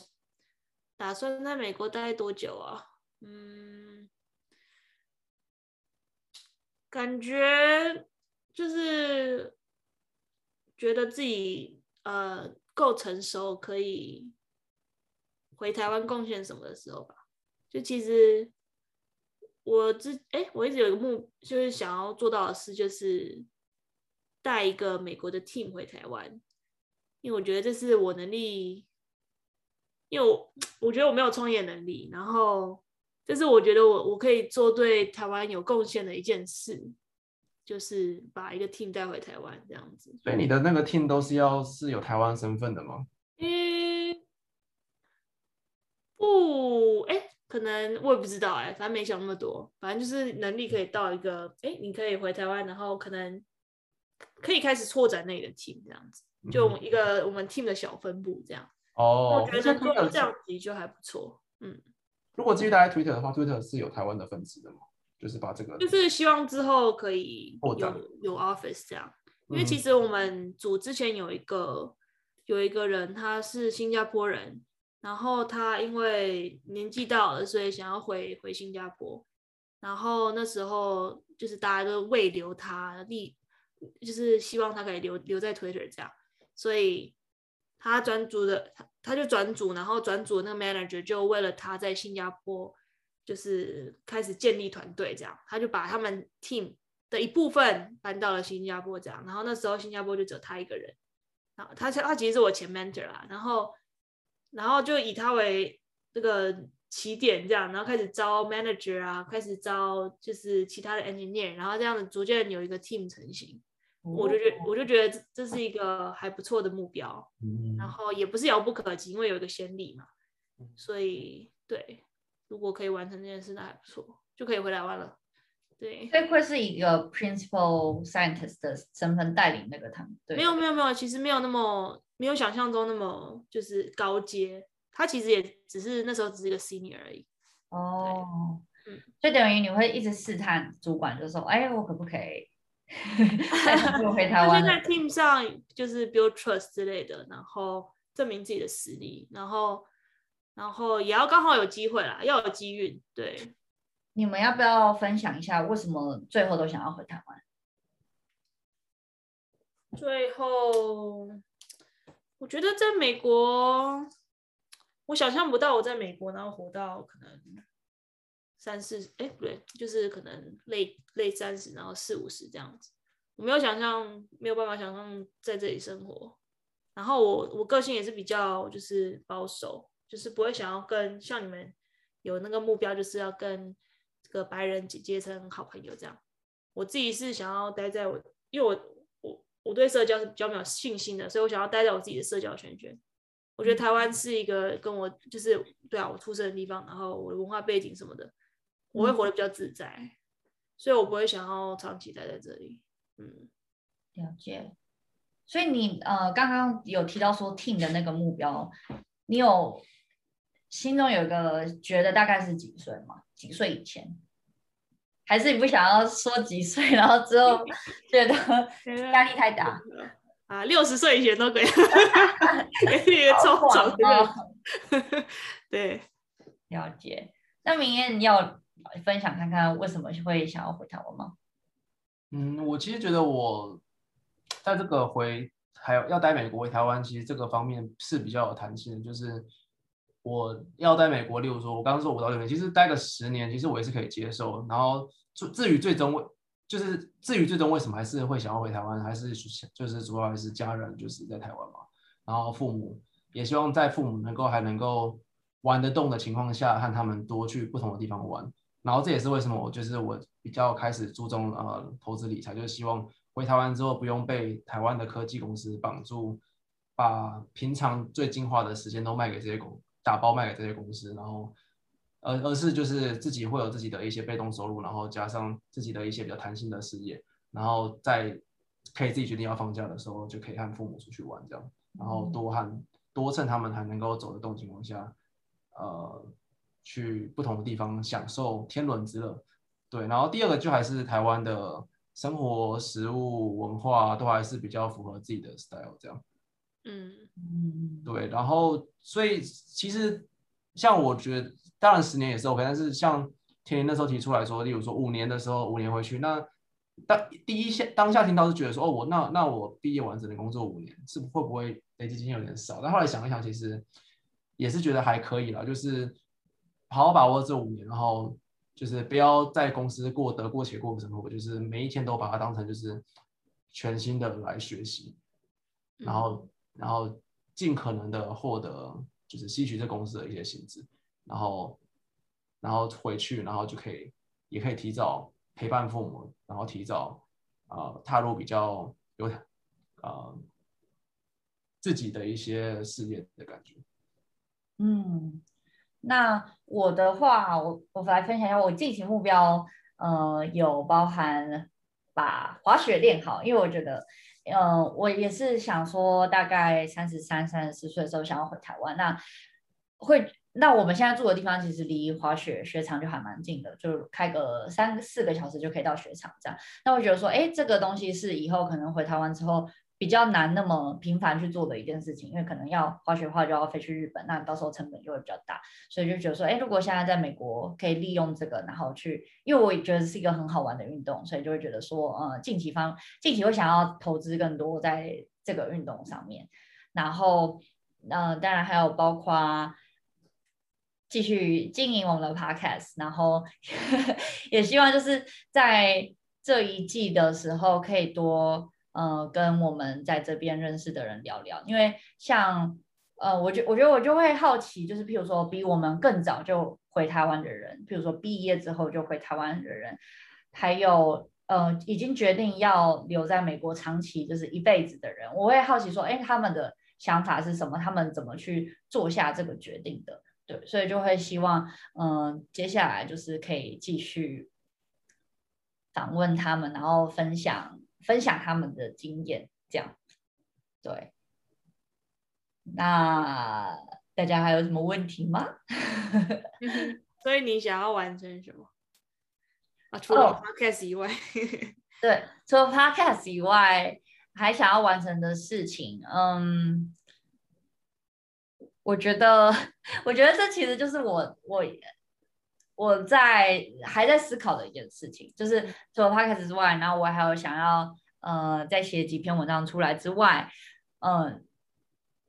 打算在美国待多久啊？嗯，感觉就是觉得自己呃够成熟，可以回台湾贡献什么的时候吧。就其实我之哎、欸，我一直有一个目，就是想要做到的事，就是带一个美国的 team 回台湾，因为我觉得这是我能力。因为我我觉得我没有创业能力，然后这是我觉得我我可以做对台湾有贡献的一件事，就是把一个 team 带回台湾这样子。所以你的那个 team 都是要是有台湾身份的吗？嗯，不，哎，可能我也不知道，哎，反正没想那么多，反正就是能力可以到一个，哎，你可以回台湾，然后可能可以开始拓展那个 team 这样子，就一个我们 team 的小分部这样。哦，我觉得做这样子就还不错。嗯，如果继续待在 Twitter 的话，Twitter 是有台湾的分支的吗？就是把这个，就是希望之后可以有有 office 这样。因为其实我们组之前有一个有一个人，他是新加坡人，然后他因为年纪到了，所以想要回回新加坡。然后那时候就是大家都未留他，立就是希望他可以留留在 Twitter 这样，所以。他转组的，他他就转组，然后转组那个 manager 就为了他在新加坡，就是开始建立团队，这样，他就把他们 team 的一部分搬到了新加坡，这样，然后那时候新加坡就只有他一个人，然后他他其实是我前 mentor 啦，然后然后就以他为这个起点，这样，然后开始招 manager 啊，开始招就是其他的 engineer，然后这样子逐渐有一个 team 成型。我就觉，我就觉得这是一个还不错的目标，嗯、然后也不是遥不可及，因为有一个先例嘛，所以对，如果可以完成这件事，那还不错，就可以回台湾了。对，这会是一个 principal scientist 的身份带领那个团队？没有没有没有，其实没有那么没有想象中那么就是高阶，他其实也只是那时候只是一个 senior 而已。哦，嗯，就等于你会一直试探主管，就说，哎，我可不可以？我回台湾，就在 team 上就是 build trust 之类的，然后证明自己的实力，然后然后也要刚好有机会啦，要有机运。对，你们要不要分享一下为什么最后都想要回台湾？最后，我觉得在美国，我想象不到我在美国然后活到可能。三四哎、不对，就是可能累累三十，然后四五十这样子。我没有想象，没有办法想象在这里生活。然后我我个性也是比较就是保守，就是不会想要跟像你们有那个目标，就是要跟这个白人结结成好朋友这样。我自己是想要待在我，因为我我对社交是比较没有信心的，所以我想要待在我自己的社交圈圈。我觉得台湾是一个跟我就是对啊，我出生的地方，然后我的文化背景什么的，我会活得比较自在，嗯、所以我不会想要长期待在这里。嗯，了解。所以你呃刚刚有提到说 team 的那个目标，你有心中有一个觉得大概是几岁吗？几岁以前？还是你不想要说几岁，然后之后觉得压力太大？啊，六十岁以前都可以，给你一个抽奖的。对，了解。那明谚你要分享看看为什么会想要回台湾吗？嗯，我其实觉得我在这个回还有要待美国回台湾，其实这个方面是比较有弹性的。就是我要待美国，例如说我刚刚说五到六年，其实待个十年，其实我也是可以接受。然后至至于最终为就是至于最终为什么还是会想要回台湾，还是就是主要还是家人就是在台湾嘛，然后父母也希望在父母能够还能够玩得动的情况下，和他们多去不同的地方玩，然后这也是为什么我就是我比较开始注重呃投资理财，就是希望回台湾之后不用被台湾的科技公司绑住，把平常最精华的时间都卖给这些公打包卖给这些公司，然后。而而是就是自己会有自己的一些被动收入，然后加上自己的一些比较弹性的事业，然后在可以自己决定要放假的时候，就可以和父母出去玩这样，然后多和多趁他们还能够走得动情况下，呃，去不同的地方享受天伦之乐。对，然后第二个就还是台湾的生活、食物、文化都还是比较符合自己的 style 这样。嗯嗯，对，然后所以其实像我觉得。当然十年也是 OK，但是像天天那时候提出来说，例如说五年的时候，五年回去，那当第一下当下听到是觉得说，哦，我那那我毕业完只能工作五年，是会不会累积经验有点少？但后来想一想，其实也是觉得还可以了，就是好好把握这五年，然后就是不要在公司过得过且过的生活，就是每一天都把它当成就是全新的来学习，然后然后尽可能的获得就是吸取这公司的一些薪资。然后，然后回去，然后就可以，也可以提早陪伴父母，然后提早、呃、踏入比较有、呃、自己的一些事业的感觉。嗯，那我的话，我我来分享一下我近期目标，呃，有包含把滑雪练好，因为我觉得，嗯，我也是想说，大概三十三、三十四岁的时候想要回台湾，那会。那我们现在住的地方其实离滑雪雪场就还蛮近的，就开个三四个小时就可以到雪场这样。那我觉得说，哎，这个东西是以后可能回台湾之后比较难那么频繁去做的一件事情，因为可能要滑雪的话就要飞去日本，那到时候成本就会比较大。所以就觉得说，哎，如果现在在美国可以利用这个，然后去，因为我也觉得是一个很好玩的运动，所以就会觉得说，呃，近期方近期会想要投资更多在这个运动上面。然后，呃，当然还有包括。继续经营我们的 podcast，然后 也希望就是在这一季的时候可以多呃跟我们在这边认识的人聊聊，因为像呃我觉我觉得我就会好奇，就是譬如说比我们更早就回台湾的人，譬如说毕业之后就回台湾的人，还有呃已经决定要留在美国长期就是一辈子的人，我会好奇说，哎，他们的想法是什么？他们怎么去做下这个决定的？对，所以就会希望，嗯、接下来就是可以继续访问他们，然后分享分享他们的经验，这样。对，那大家还有什么问题吗？所以你想要完成什么？啊，除了 podcast 以外，哦、对，除了 podcast 以外，还想要完成的事情，嗯。我觉得，我觉得这其实就是我我我在还在思考的一件事情，就是除了 podcast 之外，然后我还有想要呃再写几篇文章出来之外，嗯、呃，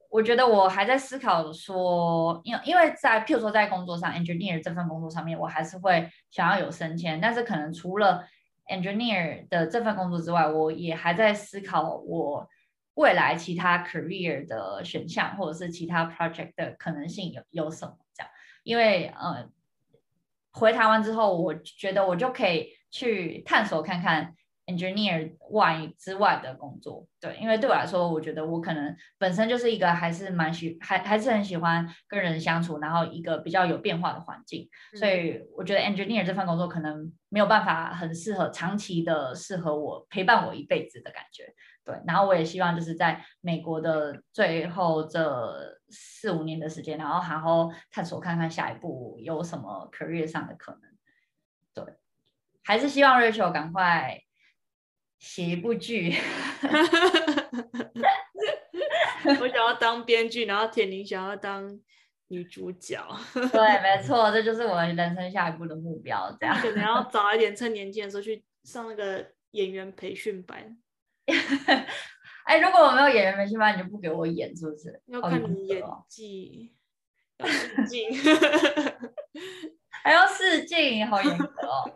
我觉得我还在思考说，因为因为在譬如说在工作上，engineer 这份工作上面，我还是会想要有升迁，但是可能除了 engineer 的这份工作之外，我也还在思考我。未来其他 career 的选项，或者是其他 project 的可能性有有什么？这样，因为呃，回台湾之后，我觉得我就可以去探索看看 engineer 外之外的工作。对，因为对我来说，我觉得我可能本身就是一个还是蛮喜还还是很喜欢跟人相处，然后一个比较有变化的环境，嗯、所以我觉得 engineer 这份工作可能没有办法很适合长期的适合我陪伴我一辈子的感觉。对，然后我也希望就是在美国的最后这四五年的时间，然后好好探索看看下一步有什么 career 上的可能。对，还是希望 Rachel 赶快写一部剧。我想要当编剧，然后田宁想要当女主角。对，没错，这就是我人生下一步的目标。这样，可能要早一点，趁年轻的时候去上那个演员培训班。哎，如果我没有演员培训班，你就不给我演，是不是？要看你演技，要试镜，还要试镜，好严格哦。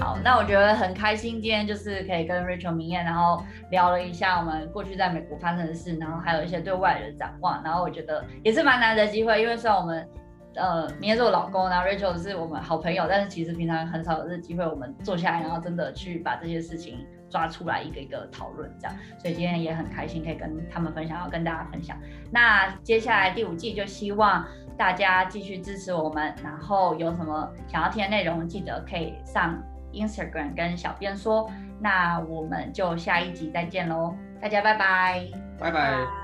好，那我觉得很开心，今天就是可以跟 Rachel 明艳，然后聊了一下我们过去在美国发生的事，然后还有一些对外的展望，然后我觉得也是蛮难得的机会，因为虽然我们。呃，明艳是我老公，然后 Rachel 是我们好朋友，但是其实平常很少有这机会，我们坐下来，然后真的去把这些事情抓出来，一个一个讨论这样。所以今天也很开心可以跟他们分享，要跟大家分享。那接下来第五季就希望大家继续支持我们，然后有什么想要听的内容，记得可以上 Instagram 跟小编说。那我们就下一集再见喽，大家拜拜，拜拜。